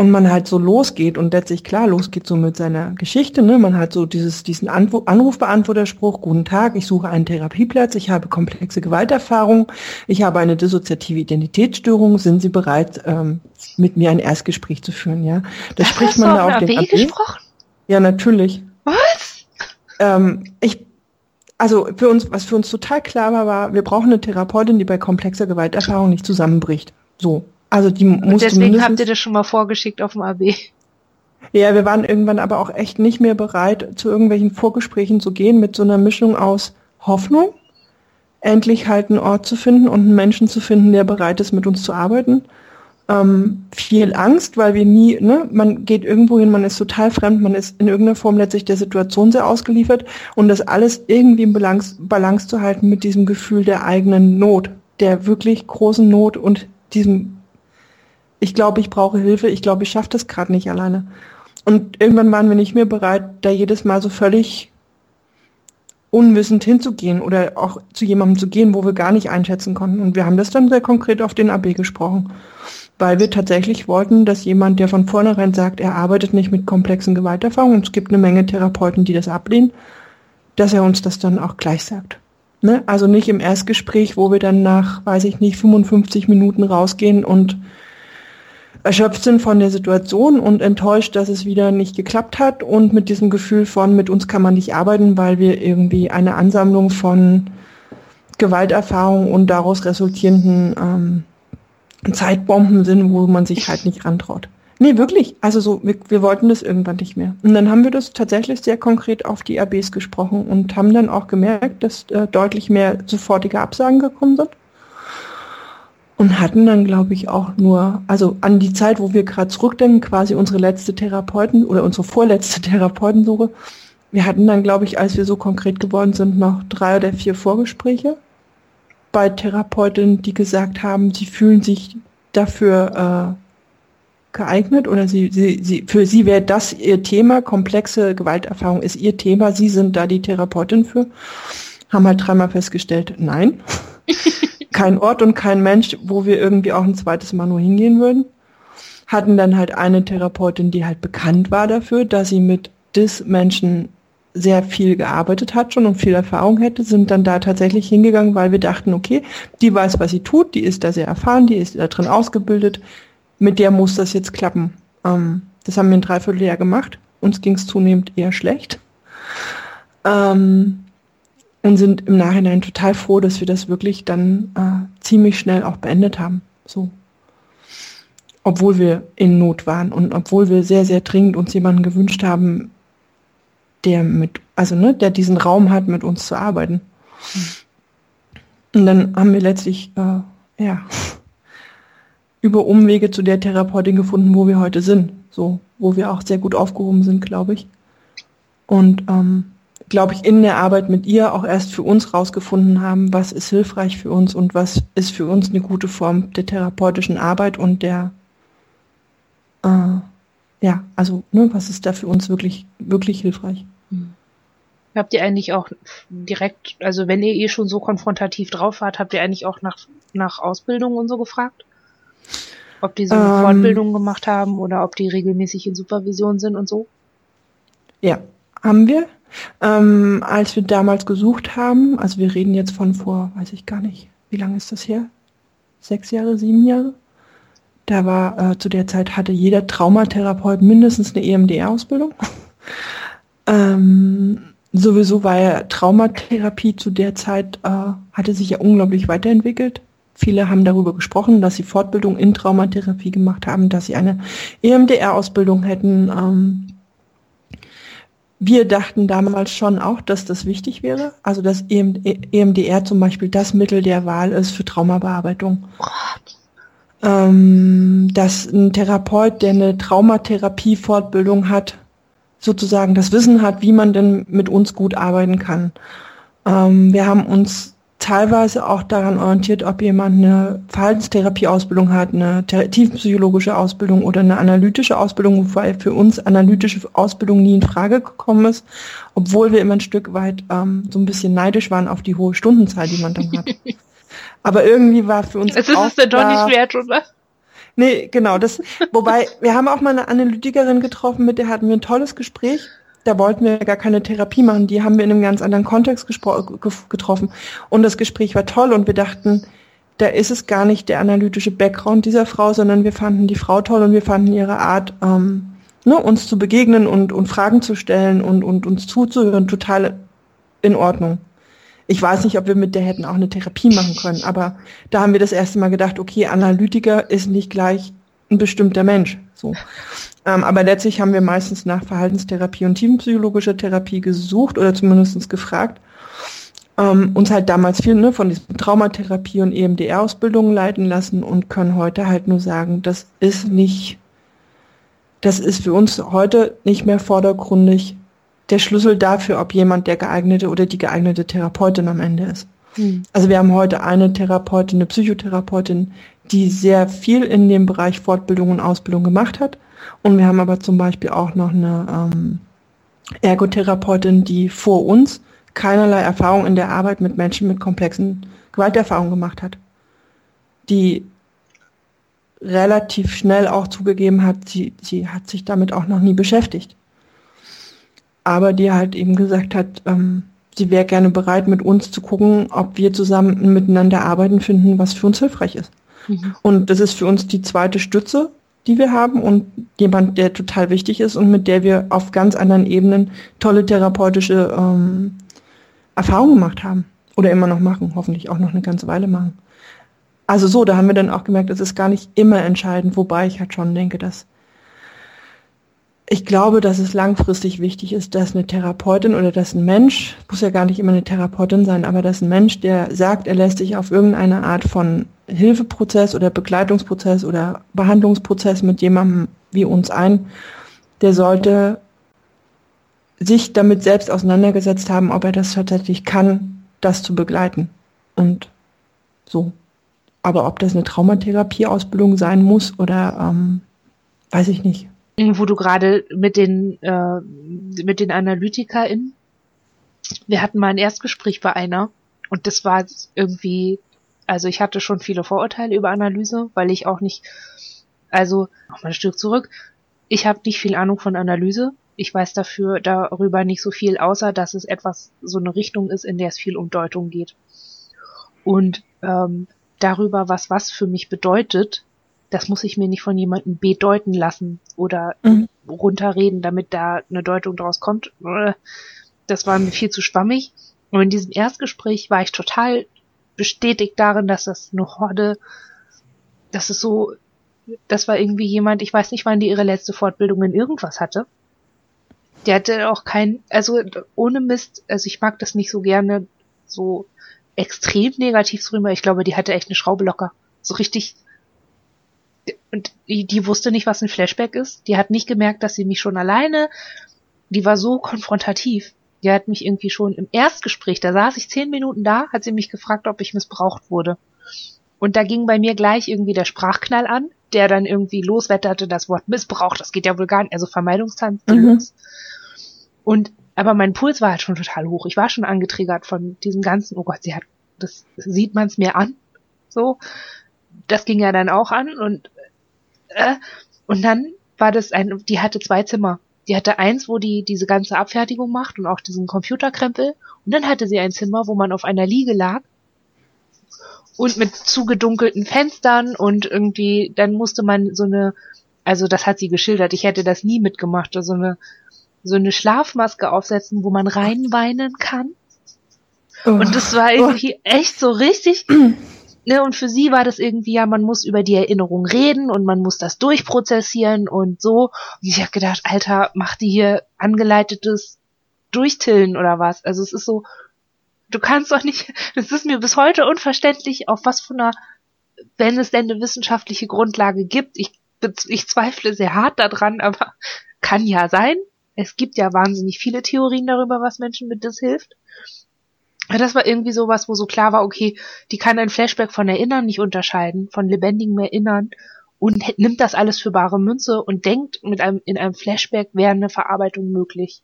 und man halt so losgeht und letztlich klar losgeht so mit seiner Geschichte, ne? Man hat so dieses, diesen Anruf, Anrufbeantworterspruch, guten Tag, ich suche einen Therapieplatz, ich habe komplexe Gewalterfahrung, ich habe eine dissoziative Identitätsstörung, sind Sie bereit, ähm, mit mir ein Erstgespräch zu führen, ja? Das, spricht man da auf den AB gesprochen? Ja, natürlich. Was? Ähm, ich also für uns, was für uns total klar war, war, wir brauchen eine Therapeutin, die bei komplexer Gewalterfahrung nicht zusammenbricht. So. Also die muss Deswegen habt ihr das schon mal vorgeschickt auf dem AB. Ja, wir waren irgendwann aber auch echt nicht mehr bereit, zu irgendwelchen Vorgesprächen zu gehen mit so einer Mischung aus Hoffnung, endlich halt einen Ort zu finden und einen Menschen zu finden, der bereit ist, mit uns zu arbeiten. Ähm, viel Angst, weil wir nie, ne, man geht irgendwo hin, man ist total fremd, man ist in irgendeiner Form letztlich der Situation sehr ausgeliefert und das alles irgendwie im Balance, Balance zu halten mit diesem Gefühl der eigenen Not, der wirklich großen Not und diesem ich glaube, ich brauche Hilfe, ich glaube, ich schaffe das gerade nicht alleine. Und irgendwann waren wir nicht mehr bereit, da jedes Mal so völlig unwissend hinzugehen oder auch zu jemandem zu gehen, wo wir gar nicht einschätzen konnten. Und wir haben das dann sehr konkret auf den AB gesprochen, weil wir tatsächlich wollten, dass jemand, der von vornherein sagt, er arbeitet nicht mit komplexen Gewalterfahrungen, und es gibt eine Menge Therapeuten, die das ablehnen, dass er uns das dann auch gleich sagt. Ne? Also nicht im Erstgespräch, wo wir dann nach, weiß ich nicht, 55 Minuten rausgehen und erschöpft sind von der Situation und enttäuscht, dass es wieder nicht geklappt hat und mit diesem Gefühl von, mit uns kann man nicht arbeiten, weil wir irgendwie eine Ansammlung von Gewalterfahrung und daraus resultierenden ähm, Zeitbomben sind, wo man sich halt nicht rantraut. Nee, wirklich. Also so, wir, wir wollten das irgendwann nicht mehr. Und dann haben wir das tatsächlich sehr konkret auf die ABs gesprochen und haben dann auch gemerkt, dass äh, deutlich mehr sofortige Absagen gekommen sind und hatten dann, glaube ich, auch nur, also an die Zeit, wo wir gerade zurückdenken, quasi unsere letzte Therapeuten oder unsere vorletzte Therapeutensuche, wir hatten dann, glaube ich, als wir so konkret geworden sind, noch drei oder vier Vorgespräche bei Therapeutinnen, die gesagt haben, sie fühlen sich dafür äh, geeignet oder sie, sie, sie, für sie wäre das ihr Thema, komplexe Gewalterfahrung ist ihr Thema, sie sind da die Therapeutin für. Haben halt dreimal festgestellt, nein. Kein Ort und kein Mensch, wo wir irgendwie auch ein zweites Mal nur hingehen würden. Hatten dann halt eine Therapeutin, die halt bekannt war dafür, dass sie mit Dis-Menschen sehr viel gearbeitet hat schon und viel Erfahrung hätte, sind dann da tatsächlich hingegangen, weil wir dachten, okay, die weiß, was sie tut, die ist da sehr erfahren, die ist da drin ausgebildet, mit der muss das jetzt klappen. Ähm, das haben wir ein Dreivierteljahr gemacht. Uns ging es zunehmend eher schlecht. Ähm, und sind im Nachhinein total froh, dass wir das wirklich dann äh, ziemlich schnell auch beendet haben. So. Obwohl wir in Not waren und obwohl wir sehr, sehr dringend uns jemanden gewünscht haben, der mit, also ne, der diesen Raum hat, mit uns zu arbeiten. Und dann haben wir letztlich, äh, ja, über Umwege zu der Therapeutin gefunden, wo wir heute sind. So, wo wir auch sehr gut aufgehoben sind, glaube ich. Und ähm, glaube ich, in der Arbeit mit ihr auch erst für uns rausgefunden haben, was ist hilfreich für uns und was ist für uns eine gute Form der therapeutischen Arbeit und der, äh, ja, also, ne, was ist da für uns wirklich, wirklich hilfreich. Hm. Habt ihr eigentlich auch direkt, also wenn ihr eh schon so konfrontativ drauf wart, habt ihr eigentlich auch nach, nach Ausbildung und so gefragt? Ob die so eine ähm, Fortbildung gemacht haben oder ob die regelmäßig in Supervision sind und so? Ja, haben wir. Ähm, als wir damals gesucht haben, also wir reden jetzt von vor, weiß ich gar nicht, wie lange ist das her? Sechs Jahre, sieben Jahre? Da war äh, zu der Zeit hatte jeder Traumatherapeut mindestens eine EMDR-Ausbildung. ähm, sowieso war ja Traumatherapie zu der Zeit, äh, hatte sich ja unglaublich weiterentwickelt. Viele haben darüber gesprochen, dass sie Fortbildung in Traumatherapie gemacht haben, dass sie eine EMDR-Ausbildung hätten. Ähm, wir dachten damals schon auch, dass das wichtig wäre. Also dass EMDR zum Beispiel das Mittel der Wahl ist für Traumabearbeitung. Ähm, dass ein Therapeut, der eine Traumatherapie-Fortbildung hat, sozusagen das Wissen hat, wie man denn mit uns gut arbeiten kann. Ähm, wir haben uns teilweise auch daran orientiert, ob jemand eine Verhaltenstherapie-Ausbildung hat, eine tiefenpsychologische Ausbildung oder eine analytische Ausbildung, wobei für uns analytische Ausbildung nie in Frage gekommen ist, obwohl wir immer ein Stück weit ähm, so ein bisschen neidisch waren auf die hohe Stundenzahl, die man dann hat. Aber irgendwie war für uns. Es ist es denn doch nicht wert, oder? Nee, genau. Das, wobei, wir haben auch mal eine Analytikerin getroffen, mit der hatten wir ein tolles Gespräch da wollten wir gar keine Therapie machen, die haben wir in einem ganz anderen Kontext getroffen. Und das Gespräch war toll und wir dachten, da ist es gar nicht der analytische Background dieser Frau, sondern wir fanden die Frau toll und wir fanden ihre Art, ähm, ne, uns zu begegnen und, und Fragen zu stellen und, und uns zuzuhören, total in Ordnung. Ich weiß nicht, ob wir mit der hätten auch eine Therapie machen können, aber da haben wir das erste Mal gedacht, okay, Analytiker ist nicht gleich ein bestimmter Mensch. So. Ähm, aber letztlich haben wir meistens nach Verhaltenstherapie und tiefenpsychologischer Therapie gesucht oder zumindest gefragt. Ähm, uns halt damals viel ne, von diesen Traumatherapie und EMDR-Ausbildungen leiten lassen und können heute halt nur sagen, das ist nicht, das ist für uns heute nicht mehr vordergründig der Schlüssel dafür, ob jemand der geeignete oder die geeignete Therapeutin am Ende ist. Hm. Also wir haben heute eine Therapeutin, eine Psychotherapeutin, die sehr viel in dem Bereich Fortbildung und Ausbildung gemacht hat. Und wir haben aber zum Beispiel auch noch eine ähm, Ergotherapeutin, die vor uns keinerlei Erfahrung in der Arbeit mit Menschen mit komplexen Gewalterfahrungen gemacht hat. Die relativ schnell auch zugegeben hat, sie, sie hat sich damit auch noch nie beschäftigt. Aber die halt eben gesagt hat, ähm, sie wäre gerne bereit, mit uns zu gucken, ob wir zusammen miteinander arbeiten finden, was für uns hilfreich ist. Mhm. Und das ist für uns die zweite Stütze, die wir haben und jemand, der total wichtig ist und mit der wir auf ganz anderen Ebenen tolle therapeutische ähm, Erfahrungen gemacht haben. Oder immer noch machen, hoffentlich auch noch eine ganze Weile machen. Also so, da haben wir dann auch gemerkt, es ist gar nicht immer entscheidend, wobei ich halt schon denke, dass ich glaube, dass es langfristig wichtig ist, dass eine Therapeutin oder dass ein Mensch, muss ja gar nicht immer eine Therapeutin sein, aber dass ein Mensch, der sagt, er lässt sich auf irgendeine Art von Hilfeprozess oder Begleitungsprozess oder Behandlungsprozess mit jemandem wie uns ein, der sollte sich damit selbst auseinandergesetzt haben, ob er das tatsächlich kann, das zu begleiten. Und so. Aber ob das eine Traumatherapieausbildung sein muss oder ähm, weiß ich nicht. Wo du gerade mit den äh, mit den AnalytikerInnen, wir hatten mal ein Erstgespräch bei einer und das war irgendwie, also ich hatte schon viele Vorurteile über Analyse, weil ich auch nicht, also noch mal ein Stück zurück, ich habe nicht viel Ahnung von Analyse. Ich weiß dafür darüber nicht so viel, außer dass es etwas so eine Richtung ist, in der es viel um Deutung geht. Und ähm, darüber, was was für mich bedeutet, das muss ich mir nicht von jemandem bedeuten lassen oder mhm. runterreden, damit da eine Deutung draus kommt. Das war mir viel zu schwammig. Und in diesem Erstgespräch war ich total bestätigt darin, dass das eine Horde, dass es so, das war irgendwie jemand, ich weiß nicht, wann die ihre letzte Fortbildung in irgendwas hatte. Der hatte auch kein, also ohne Mist, also ich mag das nicht so gerne, so extrem negativ drüber. Ich glaube, die hatte echt eine Schraube locker. So richtig. Und die, die wusste nicht, was ein Flashback ist. Die hat nicht gemerkt, dass sie mich schon alleine. Die war so konfrontativ. Die hat mich irgendwie schon im Erstgespräch, da saß ich zehn Minuten da, hat sie mich gefragt, ob ich missbraucht wurde. Und da ging bei mir gleich irgendwie der Sprachknall an, der dann irgendwie loswetterte, das Wort Missbrauch, das geht ja wohl gar nicht, also Vermeidungstanz. Mhm. Und aber mein Puls war halt schon total hoch. Ich war schon angetriggert von diesem ganzen, oh Gott, sie hat, das sieht man es mir an. So. Das ging ja dann auch an und äh, und dann war das ein, die hatte zwei Zimmer. Die hatte eins, wo die diese ganze Abfertigung macht und auch diesen Computerkrempel. Und dann hatte sie ein Zimmer, wo man auf einer Liege lag und mit zugedunkelten Fenstern und irgendwie, dann musste man so eine, also das hat sie geschildert, ich hätte das nie mitgemacht, so eine so eine Schlafmaske aufsetzen, wo man reinweinen kann. Oh. Und das war irgendwie echt so richtig. Ne, und für sie war das irgendwie, ja, man muss über die Erinnerung reden und man muss das durchprozessieren und so. Und ich habe gedacht, Alter, mach die hier angeleitetes Durchtillen oder was? Also es ist so, du kannst doch nicht, es ist mir bis heute unverständlich, auf was von einer, wenn es denn eine wissenschaftliche Grundlage gibt. Ich, ich zweifle sehr hart daran, aber kann ja sein es gibt ja wahnsinnig viele Theorien darüber, was Menschen mit das hilft. Das war irgendwie sowas, wo so klar war, okay, die kann ein Flashback von Erinnern nicht unterscheiden, von lebendigem Erinnern und nimmt das alles für bare Münze und denkt, mit einem, in einem Flashback wäre eine Verarbeitung möglich.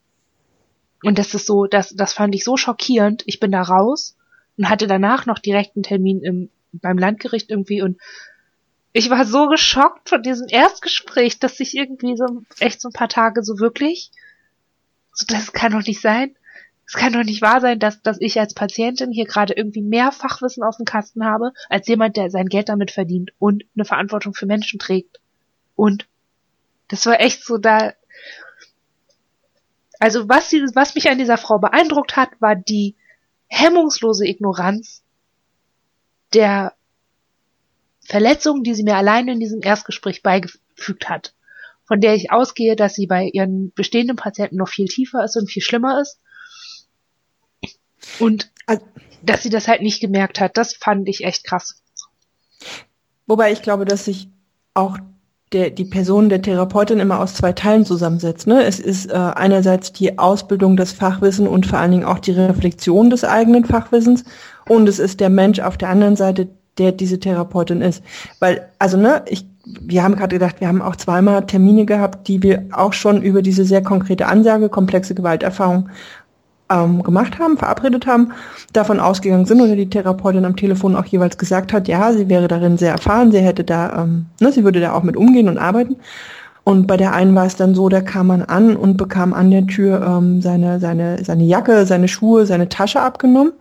Und das ist so, das, das fand ich so schockierend. Ich bin da raus und hatte danach noch direkt einen Termin im, beim Landgericht irgendwie und ich war so geschockt von diesem Erstgespräch, dass ich irgendwie so echt so ein paar Tage so wirklich, so das kann doch nicht sein. Es kann doch nicht wahr sein, dass, dass ich als Patientin hier gerade irgendwie mehr Fachwissen auf dem Kasten habe, als jemand, der sein Geld damit verdient und eine Verantwortung für Menschen trägt. Und das war echt so da. Also was, sie, was mich an dieser Frau beeindruckt hat, war die hemmungslose Ignoranz der Verletzung, die sie mir alleine in diesem Erstgespräch beigefügt hat, von der ich ausgehe, dass sie bei ihren bestehenden Patienten noch viel tiefer ist und viel schlimmer ist. Und dass sie das halt nicht gemerkt hat, das fand ich echt krass. Wobei ich glaube, dass sich auch der, die Person der Therapeutin immer aus zwei Teilen zusammensetzt. Ne? Es ist äh, einerseits die Ausbildung des Fachwissens und vor allen Dingen auch die Reflexion des eigenen Fachwissens und es ist der Mensch auf der anderen Seite, der diese Therapeutin ist. Weil, also ne, ich, wir haben gerade gedacht, wir haben auch zweimal Termine gehabt, die wir auch schon über diese sehr konkrete Ansage, komplexe Gewalterfahrung ähm, gemacht haben, verabredet haben, davon ausgegangen sind oder die Therapeutin am Telefon auch jeweils gesagt hat, ja, sie wäre darin sehr erfahren, sie hätte da, ähm, ne, sie würde da auch mit umgehen und arbeiten. Und bei der einen war es dann so, da kam man an und bekam an der Tür ähm, seine, seine, seine Jacke, seine Schuhe, seine Tasche abgenommen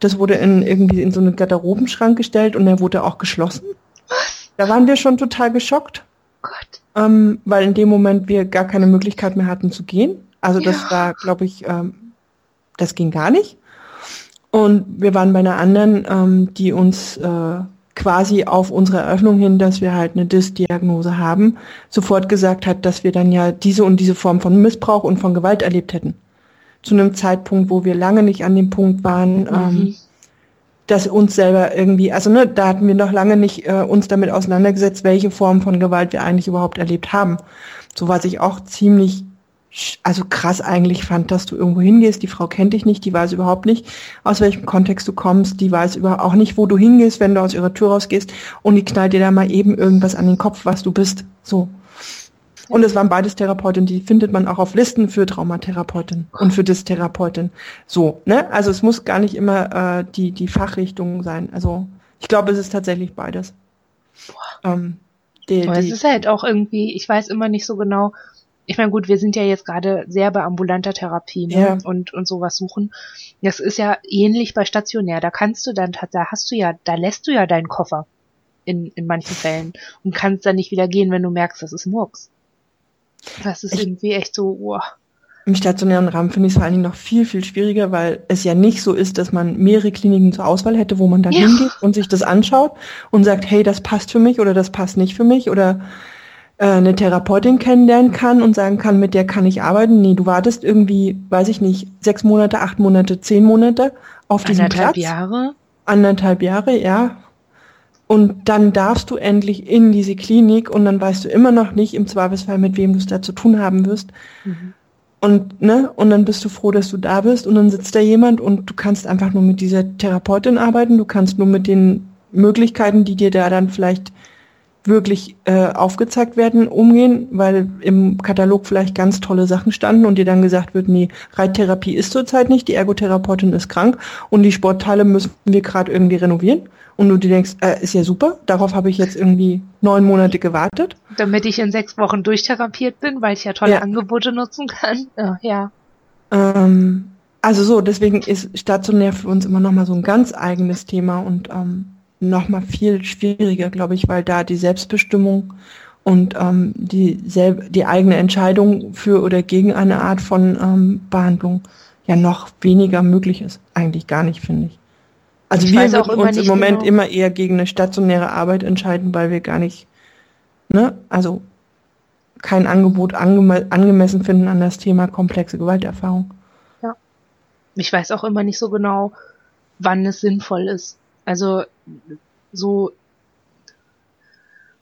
das wurde in irgendwie in so einen Garderobenschrank gestellt und der wurde auch geschlossen. Was? Da waren wir schon total geschockt. Gott. Ähm, weil in dem Moment wir gar keine Möglichkeit mehr hatten zu gehen. Also ja. das war, glaube ich, ähm, das ging gar nicht. Und wir waren bei einer anderen, ähm, die uns äh, quasi auf unsere Eröffnung hin, dass wir halt eine DIS-Diagnose haben, sofort gesagt hat, dass wir dann ja diese und diese Form von Missbrauch und von Gewalt erlebt hätten zu einem Zeitpunkt, wo wir lange nicht an dem Punkt waren, mhm. ähm, dass uns selber irgendwie, also ne, da hatten wir noch lange nicht äh, uns damit auseinandergesetzt, welche Form von Gewalt wir eigentlich überhaupt erlebt haben. So was ich auch ziemlich also krass eigentlich fand, dass du irgendwo hingehst. Die Frau kennt dich nicht, die weiß überhaupt nicht, aus welchem Kontext du kommst, die weiß über auch nicht, wo du hingehst, wenn du aus ihrer Tür rausgehst und die knallt dir da mal eben irgendwas an den Kopf, was du bist. So. Und es waren beides Therapeutinnen, die findet man auch auf Listen für Traumatherapeutin und für Dystherapeutin. So, ne? Also es muss gar nicht immer äh, die, die Fachrichtung sein. Also ich glaube, es ist tatsächlich beides. Ähm, die, Aber es ist halt auch irgendwie, ich weiß immer nicht so genau, ich meine, gut, wir sind ja jetzt gerade sehr bei ambulanter Therapie ne? ja. und, und sowas suchen. Das ist ja ähnlich bei stationär. Da kannst du dann, da hast du ja, da lässt du ja deinen Koffer in, in manchen Fällen und kannst dann nicht wieder gehen, wenn du merkst, das ist Murks. Das ist ich, irgendwie echt so, oh. Im stationären Rahmen finde ich es vor allen Dingen noch viel, viel schwieriger, weil es ja nicht so ist, dass man mehrere Kliniken zur Auswahl hätte, wo man dann ja. hingeht und sich das anschaut und sagt, hey, das passt für mich oder das passt nicht für mich oder eine Therapeutin kennenlernen kann und sagen kann, mit der kann ich arbeiten. Nee, du wartest irgendwie, weiß ich nicht, sechs Monate, acht Monate, zehn Monate auf diesen Anderthalb Platz. Jahre? Anderthalb Jahre, ja. Und dann darfst du endlich in diese Klinik und dann weißt du immer noch nicht im Zweifelsfall, mit wem du es da zu tun haben wirst. Mhm. Und, ne, und dann bist du froh, dass du da bist und dann sitzt da jemand und du kannst einfach nur mit dieser Therapeutin arbeiten, du kannst nur mit den Möglichkeiten, die dir da dann vielleicht wirklich äh, aufgezeigt werden, umgehen, weil im Katalog vielleicht ganz tolle Sachen standen und dir dann gesagt wird, nee, Reittherapie ist zurzeit nicht, die Ergotherapeutin ist krank und die Sportteile müssen wir gerade irgendwie renovieren. Und du dir denkst, äh, ist ja super, darauf habe ich jetzt irgendwie neun Monate gewartet. Damit ich in sechs Wochen durchtherapiert bin, weil ich ja tolle ja. Angebote nutzen kann. Oh, ja. Ähm, also so, deswegen ist stationär für uns immer nochmal so ein ganz eigenes Thema und ähm, noch mal viel schwieriger, glaube ich, weil da die Selbstbestimmung und ähm, die, selb die eigene Entscheidung für oder gegen eine Art von ähm, Behandlung ja noch weniger möglich ist. Eigentlich gar nicht, finde ich. Also ich wir würden uns im Moment genau. immer eher gegen eine stationäre Arbeit entscheiden, weil wir gar nicht, ne, also kein Angebot angeme angemessen finden an das Thema komplexe Gewalterfahrung. Ja. Ich weiß auch immer nicht so genau, wann es sinnvoll ist. Also so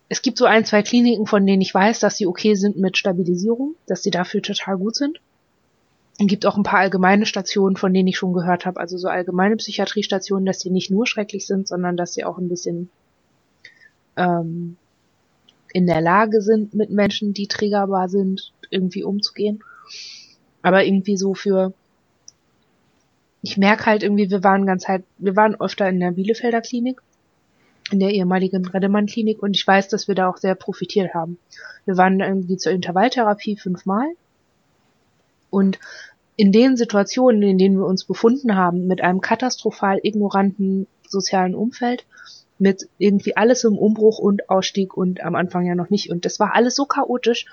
es gibt so ein, zwei Kliniken, von denen ich weiß, dass sie okay sind mit Stabilisierung, dass sie dafür total gut sind. Es gibt auch ein paar allgemeine Stationen, von denen ich schon gehört habe, also so allgemeine Psychiatriestationen, dass sie nicht nur schrecklich sind, sondern dass sie auch ein bisschen ähm, in der Lage sind, mit Menschen, die triggerbar sind, irgendwie umzugehen. Aber irgendwie so für ich merke halt irgendwie, wir waren ganz halt, wir waren öfter in der Bielefelder Klinik, in der ehemaligen Redemann Klinik und ich weiß, dass wir da auch sehr profitiert haben. Wir waren irgendwie zur Intervalltherapie fünfmal und in den Situationen, in denen wir uns befunden haben, mit einem katastrophal ignoranten sozialen Umfeld, mit irgendwie alles im Umbruch und Ausstieg und am Anfang ja noch nicht. Und das war alles so chaotisch.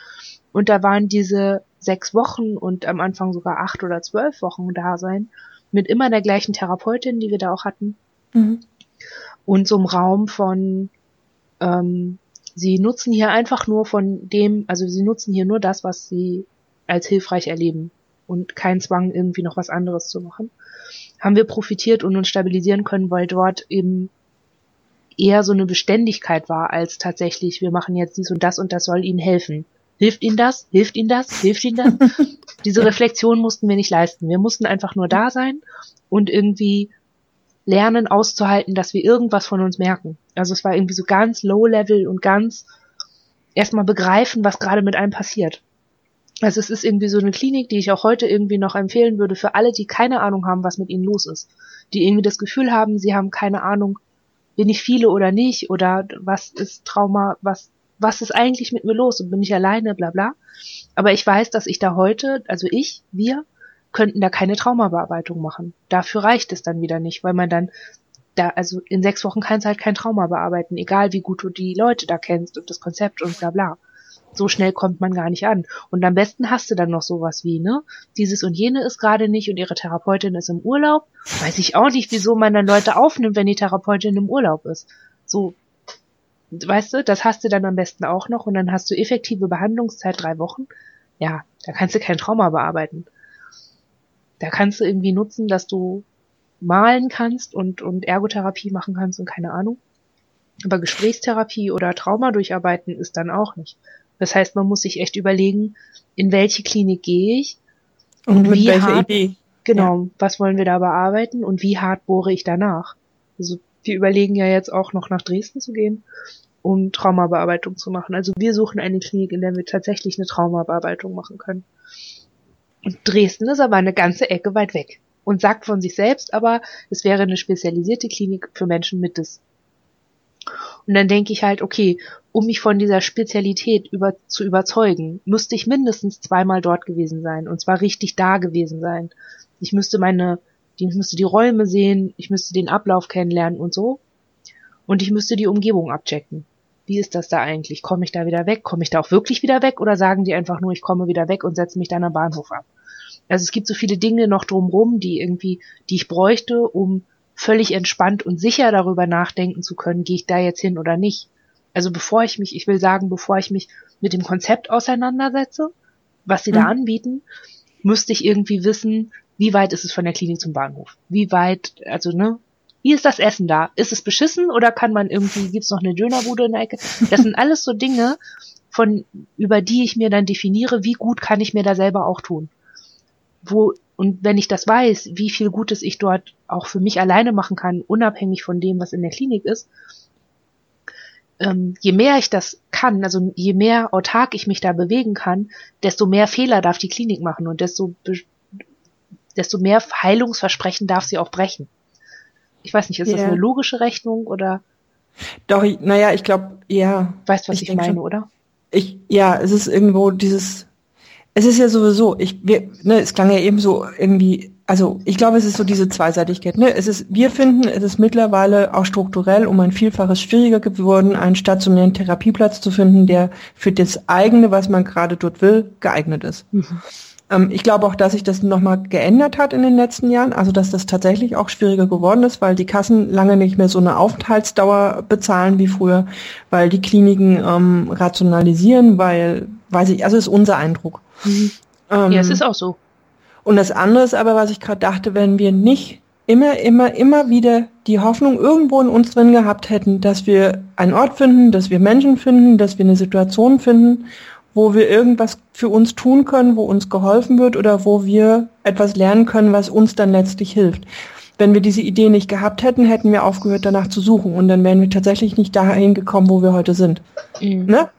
Und da waren diese sechs Wochen und am Anfang sogar acht oder zwölf Wochen da sein mit immer der gleichen Therapeutin, die wir da auch hatten. Mhm. Und so einem Raum von, ähm, sie nutzen hier einfach nur von dem, also sie nutzen hier nur das, was sie als hilfreich erleben und kein Zwang, irgendwie noch was anderes zu machen. Haben wir profitiert und uns stabilisieren können, weil dort eben eher so eine Beständigkeit war, als tatsächlich, wir machen jetzt dies und das und das soll ihnen helfen. Hilft ihnen das? Hilft ihnen das? Hilft ihnen das? Diese Reflexion mussten wir nicht leisten. Wir mussten einfach nur da sein und irgendwie lernen auszuhalten, dass wir irgendwas von uns merken. Also es war irgendwie so ganz low level und ganz erstmal begreifen, was gerade mit einem passiert. Also es ist irgendwie so eine Klinik, die ich auch heute irgendwie noch empfehlen würde für alle, die keine Ahnung haben, was mit ihnen los ist. Die irgendwie das Gefühl haben, sie haben keine Ahnung, bin ich viele oder nicht oder was ist Trauma, was was ist eigentlich mit mir los und bin ich alleine, bla bla. Aber ich weiß, dass ich da heute, also ich, wir, könnten da keine Traumabearbeitung machen. Dafür reicht es dann wieder nicht, weil man dann da, also in sechs Wochen kannst du halt kein Trauma bearbeiten, egal wie gut du die Leute da kennst und das Konzept und bla bla. So schnell kommt man gar nicht an. Und am besten hast du dann noch sowas wie, ne? Dieses und jene ist gerade nicht und ihre Therapeutin ist im Urlaub. Weiß ich auch nicht, wieso man dann Leute aufnimmt, wenn die Therapeutin im Urlaub ist. So, weißt du, das hast du dann am besten auch noch und dann hast du effektive Behandlungszeit drei Wochen. Ja, da kannst du kein Trauma bearbeiten. Da kannst du irgendwie nutzen, dass du malen kannst und, und Ergotherapie machen kannst und keine Ahnung. Aber Gesprächstherapie oder Trauma durcharbeiten ist dann auch nicht. Das heißt, man muss sich echt überlegen, in welche Klinik gehe ich Und, mit wie hart- Idee? Genau, was wollen wir da bearbeiten und wie hart bohre ich danach? Also wir überlegen ja jetzt auch noch nach Dresden zu gehen, um Traumabearbeitung zu machen. Also wir suchen eine Klinik, in der wir tatsächlich eine Traumabearbeitung machen können. Und Dresden ist aber eine ganze Ecke weit weg und sagt von sich selbst, aber es wäre eine spezialisierte Klinik für Menschen mit Dis. Und dann denke ich halt, okay, um mich von dieser Spezialität über, zu überzeugen, müsste ich mindestens zweimal dort gewesen sein und zwar richtig da gewesen sein. Ich müsste meine, ich müsste die Räume sehen, ich müsste den Ablauf kennenlernen und so. Und ich müsste die Umgebung abchecken. Wie ist das da eigentlich? Komme ich da wieder weg? Komme ich da auch wirklich wieder weg? Oder sagen die einfach nur, ich komme wieder weg und setze mich dann am Bahnhof ab? Also es gibt so viele Dinge noch drumrum, die irgendwie, die ich bräuchte, um völlig entspannt und sicher darüber nachdenken zu können, gehe ich da jetzt hin oder nicht. Also bevor ich mich, ich will sagen, bevor ich mich mit dem Konzept auseinandersetze, was sie da Mhm. anbieten, müsste ich irgendwie wissen, wie weit ist es von der Klinik zum Bahnhof? Wie weit, also ne, wie ist das Essen da? Ist es beschissen oder kann man irgendwie, gibt's noch eine Dönerbude in der Ecke? Das sind alles so Dinge, von, über die ich mir dann definiere, wie gut kann ich mir da selber auch tun. Wo, und wenn ich das weiß, wie viel Gutes ich dort auch für mich alleine machen kann, unabhängig von dem, was in der Klinik ist, ähm, je mehr ich das kann, also je mehr autark ich mich da bewegen kann, desto mehr Fehler darf die Klinik machen und desto, desto mehr Heilungsversprechen darf sie auch brechen. Ich weiß nicht, ist das Ja. eine logische Rechnung oder Doch, naja, ich glaube, ja. weißt was Ich ich, meine, schon. oder? Ich, ja, es ist irgendwo dieses, es ist ja sowieso, ich, wir, ne, es klang ja eben so irgendwie, also ich glaube, es ist so diese Zweiseitigkeit, ne, es ist, wir finden, es ist mittlerweile auch strukturell um ein Vielfaches schwieriger geworden, einen stationären Therapieplatz zu finden, der für das eigene, was man gerade dort will, geeignet ist. Ähm, ich glaube auch, dass sich das nochmal geändert hat in den letzten Jahren, also dass das tatsächlich auch schwieriger geworden ist, weil die Kassen lange nicht mehr so eine Aufenthaltsdauer bezahlen wie früher, weil die Kliniken ähm, rationalisieren, weil, weiß ich, also ist unser Eindruck. Ähm, Ja, es ist auch so. und das andere ist aber, was ich gerade dachte, wenn wir nicht immer, immer, immer wieder die Hoffnung irgendwo in uns drin gehabt hätten, dass wir einen Ort finden, dass wir Menschen finden, dass wir eine Situation finden, wo wir irgendwas für uns tun können, wo uns geholfen wird oder wo wir etwas lernen können, was uns dann letztlich hilft. Wenn wir diese Idee nicht gehabt hätten, hätten wir aufgehört, danach zu suchen und dann wären wir tatsächlich nicht dahin gekommen, wo wir heute sind. Mhm. Ne?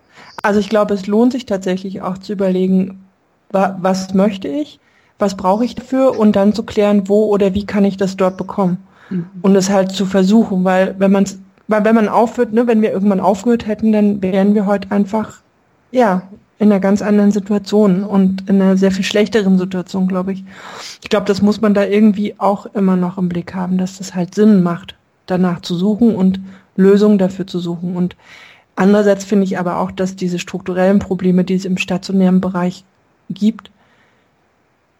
Also ich glaube, es lohnt sich tatsächlich auch zu überlegen, wa was möchte ich, was brauche ich dafür und dann zu klären, wo oder wie kann ich das dort bekommen. Mhm. Und es halt zu versuchen, weil wenn man weil wenn man aufhört, ne, wenn wir irgendwann aufgehört hätten, dann wären wir heute einfach, ja, in einer ganz anderen Situation und in einer sehr viel schlechteren Situation, glaube ich. Ich glaube, das muss man da irgendwie auch immer noch im Blick haben, dass das halt Sinn macht, danach zu suchen und Lösungen dafür zu suchen. Und andererseits finde ich aber auch, dass diese strukturellen Probleme, die es im stationären Bereich gibt,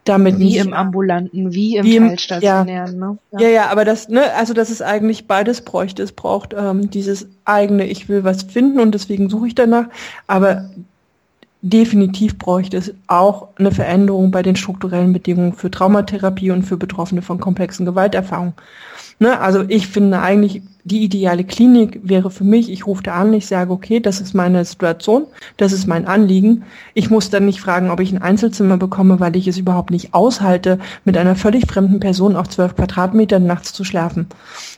damit Wie nicht im ambulanten, wie im Wie im- teilstationären, ne? ja, ja, aber das, ne, also dass es eigentlich beides bräuchte. Es braucht ähm, dieses eigene, ich will was finden und deswegen suche ich danach. Aber definitiv bräuchte es auch eine Veränderung bei den strukturellen Bedingungen für Traumatherapie und für Betroffene von komplexen Gewalterfahrungen. Ne, also ich finde eigentlich, die ideale Klinik wäre für mich, ich rufe da an, ich sage, okay, das ist meine Situation, das ist mein Anliegen. Ich muss dann nicht fragen, ob ich ein Einzelzimmer bekomme, weil ich es überhaupt nicht aushalte, mit einer völlig fremden Person auf zwölf Quadratmetern nachts zu schlafen.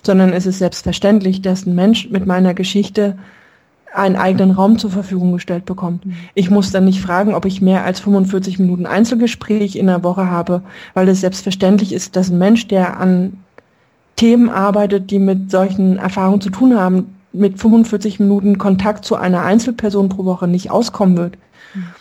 Sondern es ist selbstverständlich, dass ein Mensch mit meiner Geschichte einen eigenen Raum zur Verfügung gestellt bekommt. Ich muss dann nicht fragen, ob ich mehr als 45 Minuten Einzelgespräch in der Woche habe, weil es selbstverständlich ist, dass ein Mensch, der an Themen arbeitet, die mit solchen Erfahrungen zu tun haben, mit 45 Minuten Kontakt zu einer Einzelperson pro Woche nicht auskommen wird.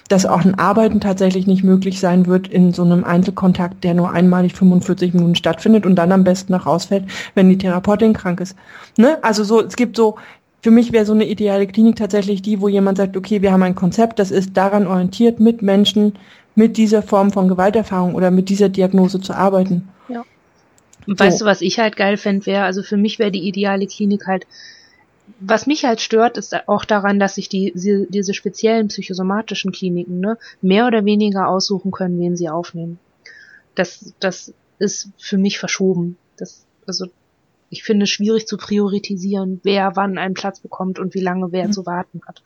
Dass auch ein Arbeiten tatsächlich nicht möglich sein wird in so einem Einzelkontakt, der nur einmalig 45 Minuten stattfindet und dann am besten noch rausfällt, wenn die Therapeutin krank ist. Ne? Also so, es gibt so, für mich wäre so eine ideale Klinik tatsächlich die, wo jemand sagt, okay, wir haben ein Konzept, das ist daran orientiert, mit Menschen mit dieser Form von Gewalterfahrung oder mit dieser Diagnose zu arbeiten. Und weißt So. du, was ich halt geil fände, wäre, also für mich wäre die ideale Klinik halt, was mich halt stört, ist auch daran, dass sich die, diese, diese speziellen psychosomatischen Kliniken, ne, mehr oder weniger aussuchen können, wen sie aufnehmen. Das, das ist für mich verschoben. Das, also, ich finde es schwierig zu priorisieren, wer wann einen Platz bekommt und wie lange wer Mhm. zu warten hat.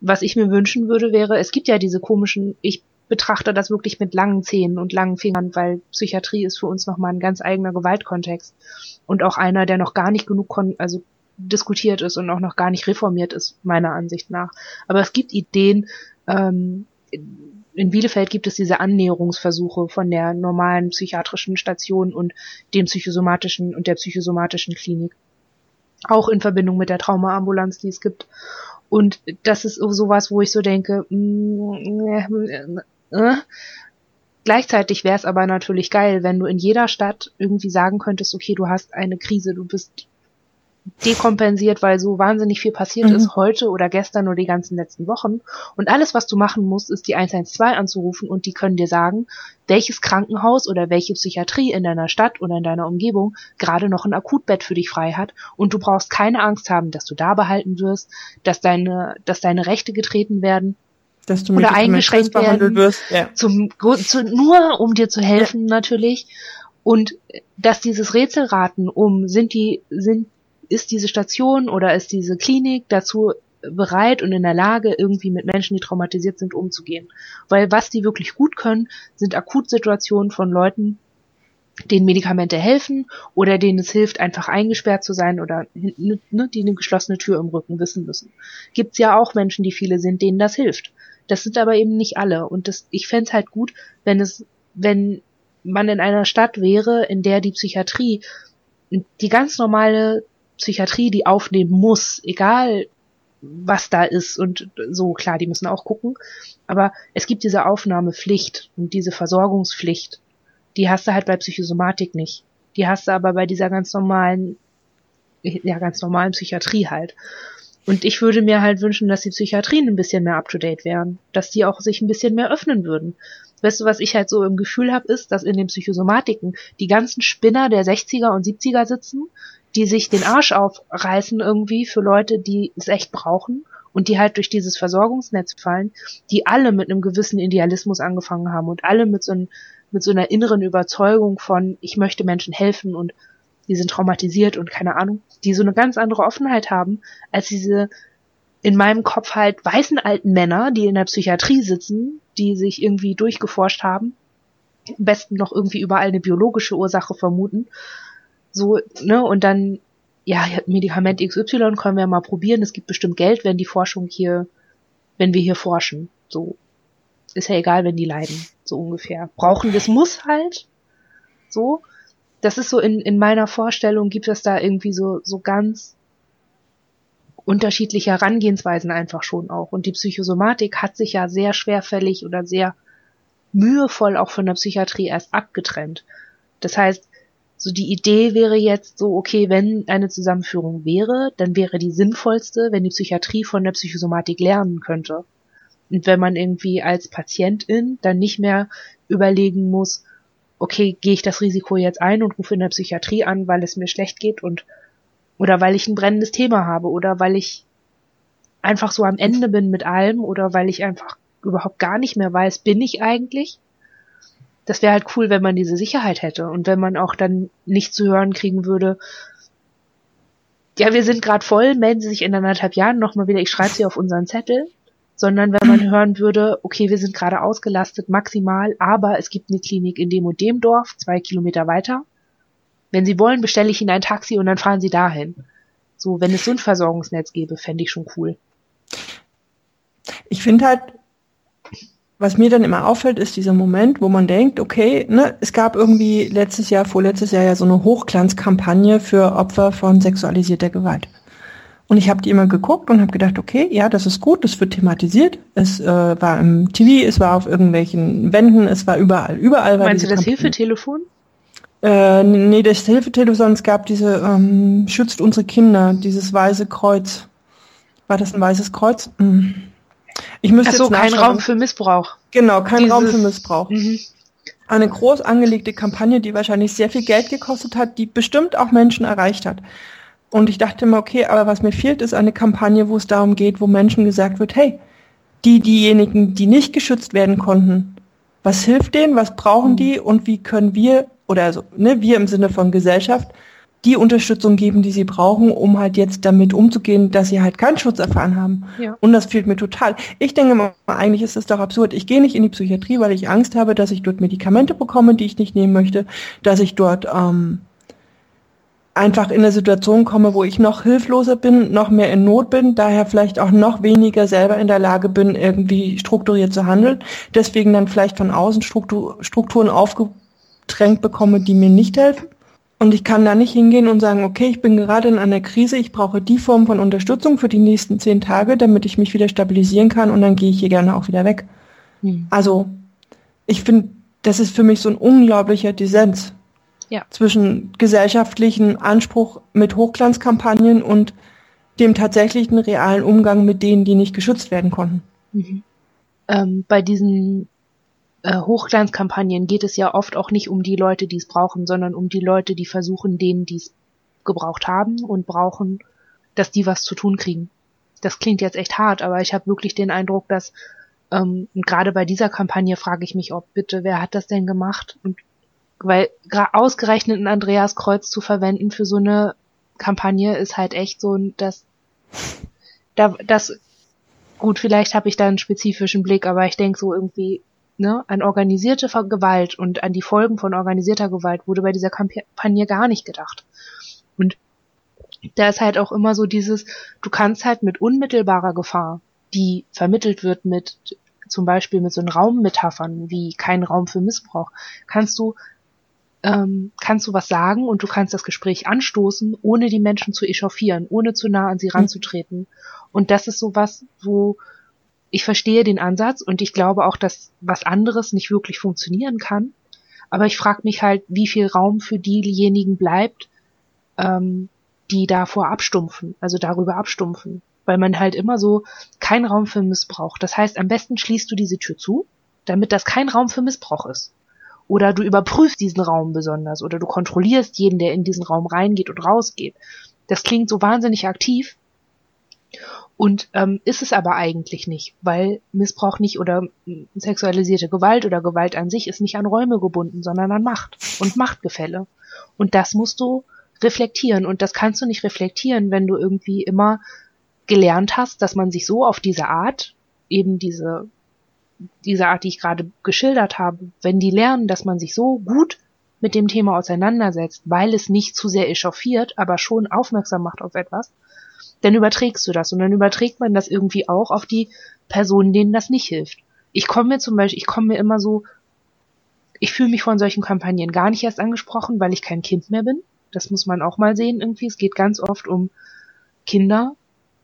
Was ich mir wünschen würde, wäre, es gibt ja diese komischen, ich betrachte das wirklich mit langen Zähnen und langen Fingern, weil Psychiatrie ist für uns nochmal ein ganz eigener Gewaltkontext und auch einer, der noch gar nicht genug kon also diskutiert ist und auch noch gar nicht reformiert ist, meiner Ansicht nach. Aber es gibt Ideen, ähm, in Bielefeld gibt es diese Annäherungsversuche von der normalen psychiatrischen Station und dem psychosomatischen und der psychosomatischen Klinik. Auch in Verbindung mit der Traumaambulanz, die es gibt. Und das ist sowas, wo ich so denke, mm, äh, äh. gleichzeitig wäre es aber natürlich geil, wenn du in jeder Stadt irgendwie sagen könntest, okay, du hast eine Krise, du bist dekompensiert, weil so wahnsinnig viel passiert mhm. ist heute oder gestern oder die ganzen letzten Wochen. Und alles, was du machen musst, ist die 112 anzurufen und die können dir sagen, welches Krankenhaus oder welche Psychiatrie in deiner Stadt oder in deiner Umgebung gerade noch ein Akutbett für dich frei hat. Und du brauchst keine Angst haben, dass du da behalten wirst, dass deine, dass deine Rechte getreten werden. Dass du oder eingeschränkt werden, wirst. Ja. Zum, zu, nur um dir zu helfen ja. natürlich. Und dass dieses Rätselraten um, sind die, sind ist diese Station oder ist diese Klinik dazu bereit und in der Lage, irgendwie mit Menschen, die traumatisiert sind, umzugehen. Weil was die wirklich gut können, sind Akutsituationen von Leuten, denen Medikamente helfen oder denen es hilft, einfach eingesperrt zu sein oder ne, ne, die eine geschlossene Tür im Rücken wissen müssen. Gibt's ja auch Menschen, die viele sind, denen das hilft. Das sind aber eben nicht alle. Und das, ich fände halt gut, wenn es, wenn man in einer Stadt wäre, in der die Psychiatrie die ganz normale Psychiatrie die aufnehmen muss, egal was da ist und so, klar, die müssen auch gucken, aber es gibt diese Aufnahmepflicht und diese Versorgungspflicht, die hast du halt bei Psychosomatik nicht. Die hast du aber bei dieser ganz normalen, ja, ganz normalen Psychiatrie halt. Und ich würde mir halt wünschen, dass die Psychiatrien ein bisschen mehr up-to-date wären, dass die auch sich ein bisschen mehr öffnen würden. Weißt du, was ich halt so im Gefühl habe, ist, dass in den Psychosomatiken die ganzen Spinner der 60er und 70er sitzen, die sich den Arsch aufreißen irgendwie für Leute, die es echt brauchen und die halt durch dieses Versorgungsnetz fallen, die alle mit einem gewissen Idealismus angefangen haben und alle mit so, ein, mit so einer inneren Überzeugung von, ich möchte Menschen helfen und die sind traumatisiert und keine Ahnung, die so eine ganz andere Offenheit haben, als diese in meinem Kopf halt weißen alten Männer, die in der Psychiatrie sitzen, die sich irgendwie durchgeforscht haben, am besten noch irgendwie überall eine biologische Ursache vermuten so, ne, und dann, ja, Medikament XY können wir mal probieren, es gibt bestimmt Geld, wenn die Forschung hier, wenn wir hier forschen. So. Ist ja egal, wenn die leiden, so ungefähr. Brauchen wir es muss halt. So. Das ist so in, in meiner Vorstellung gibt es da irgendwie so, so ganz unterschiedliche Herangehensweisen einfach schon auch. Und die Psychosomatik hat sich ja sehr schwerfällig oder sehr mühevoll auch von der Psychiatrie erst abgetrennt. Das heißt, so die Idee wäre jetzt so, okay, wenn eine Zusammenführung wäre, dann wäre die sinnvollste, wenn die Psychiatrie von der Psychosomatik lernen könnte. Und wenn man irgendwie als Patientin dann nicht mehr überlegen muss, okay, gehe ich das Risiko jetzt ein und rufe in der Psychiatrie an, weil es mir schlecht geht und oder weil ich ein brennendes Thema habe oder weil ich einfach so am Ende bin mit allem oder weil ich einfach überhaupt gar nicht mehr weiß, bin ich eigentlich das wäre halt cool, wenn man diese Sicherheit hätte und wenn man auch dann nicht zu hören kriegen würde, ja, wir sind gerade voll, melden Sie sich in anderthalb Jahren nochmal wieder, ich schreibe Sie auf unseren Zettel, sondern wenn man hören würde, okay, wir sind gerade ausgelastet maximal, aber es gibt eine Klinik in dem und dem Dorf, zwei Kilometer weiter. Wenn Sie wollen, bestelle ich Ihnen ein Taxi und dann fahren Sie dahin. So, wenn es so ein Versorgungsnetz gäbe, fände ich schon cool. Ich finde halt, was mir dann immer auffällt, ist dieser Moment, wo man denkt, okay, ne, es gab irgendwie letztes Jahr, vorletztes Jahr ja so eine Hochglanzkampagne für Opfer von sexualisierter Gewalt. Und ich habe die immer geguckt und habe gedacht, okay, ja, das ist gut, das wird thematisiert. Es äh, war im TV, es war auf irgendwelchen Wänden, es war überall, überall war Meinst du das Kampagne. Hilfetelefon? Äh, nee, das Hilfetelefon, es gab diese ähm, Schützt unsere Kinder, dieses weiße Kreuz. War das ein weißes Kreuz? Hm. Ich müsste Ach so, kein Raum für Missbrauch. Genau, kein Dieses, Raum für Missbrauch. Mhm. Eine groß angelegte Kampagne, die wahrscheinlich sehr viel Geld gekostet hat, die bestimmt auch Menschen erreicht hat. Und ich dachte immer, okay, aber was mir fehlt, ist eine Kampagne, wo es darum geht, wo Menschen gesagt wird, hey, die, diejenigen, die nicht geschützt werden konnten, was hilft denen, was brauchen die und wie können wir, oder also, ne, wir im Sinne von Gesellschaft, die Unterstützung geben, die sie brauchen, um halt jetzt damit umzugehen, dass sie halt keinen Schutz erfahren haben. Ja. Und das fehlt mir total. Ich denke mal, eigentlich ist das doch absurd. Ich gehe nicht in die Psychiatrie, weil ich Angst habe, dass ich dort Medikamente bekomme, die ich nicht nehmen möchte, dass ich dort ähm, einfach in eine Situation komme, wo ich noch hilfloser bin, noch mehr in Not bin, daher vielleicht auch noch weniger selber in der Lage bin, irgendwie strukturiert zu handeln, deswegen dann vielleicht von außen Struktur, Strukturen aufgedrängt bekomme, die mir nicht helfen. Und ich kann da nicht hingehen und sagen, okay, ich bin gerade in einer Krise, ich brauche die Form von Unterstützung für die nächsten zehn Tage, damit ich mich wieder stabilisieren kann und dann gehe ich hier gerne auch wieder weg. Hm. Also, ich finde, das ist für mich so ein unglaublicher Dissens ja. zwischen gesellschaftlichen Anspruch mit Hochglanzkampagnen und dem tatsächlichen realen Umgang mit denen, die nicht geschützt werden konnten. Mhm. Ähm, bei diesen äh, Hochglanzkampagnen geht es ja oft auch nicht um die Leute, die es brauchen, sondern um die Leute, die versuchen, denen, die es gebraucht haben und brauchen, dass die was zu tun kriegen. Das klingt jetzt echt hart, aber ich habe wirklich den Eindruck, dass ähm, gerade bei dieser Kampagne frage ich mich, ob bitte, wer hat das denn gemacht und weil ausgerechnet ein Andreas Kreuz zu verwenden für so eine Kampagne ist halt echt so, dass da das gut, vielleicht habe ich da einen spezifischen Blick, aber ich denke so irgendwie, ne, an organisierte Gewalt und an die Folgen von organisierter Gewalt wurde bei dieser Kampagne gar nicht gedacht. Und da ist halt auch immer so dieses, du kannst halt mit unmittelbarer Gefahr, die vermittelt wird mit zum Beispiel mit so einen Raummetaphern wie kein Raum für Missbrauch, kannst du ähm, kannst du was sagen und du kannst das Gespräch anstoßen, ohne die Menschen zu echauffieren, ohne zu nah an sie mhm. ranzutreten. Und das ist so was, wo ich verstehe den Ansatz und ich glaube auch, dass was anderes nicht wirklich funktionieren kann. Aber ich frage mich halt, wie viel Raum für diejenigen bleibt, ähm, die davor abstumpfen, also darüber abstumpfen. Weil man halt immer so kein Raum für Missbrauch. Das heißt, am besten schließt du diese Tür zu, damit das kein Raum für Missbrauch ist. Oder du überprüfst diesen Raum besonders oder du kontrollierst jeden, der in diesen Raum reingeht und rausgeht. Das klingt so wahnsinnig aktiv und ähm, ist es aber eigentlich nicht, weil Missbrauch nicht oder sexualisierte Gewalt oder Gewalt an sich ist nicht an Räume gebunden, sondern an Macht und Machtgefälle. Und das musst du reflektieren und das kannst du nicht reflektieren, wenn du irgendwie immer gelernt hast, dass man sich so auf diese Art, eben diese diese Art, die ich gerade geschildert habe, wenn die lernen, dass man sich so gut mit dem Thema auseinandersetzt, weil es nicht zu sehr echauffiert, aber schon aufmerksam macht auf etwas, dann überträgst du das und dann überträgt man das irgendwie auch auf die Personen, denen das nicht hilft. Ich komme mir zum Beispiel, ich komme mir immer so, ich fühle mich von solchen Kampagnen gar nicht erst angesprochen, weil ich kein Kind mehr bin. Das muss man auch mal sehen irgendwie. Es geht ganz oft um Kinder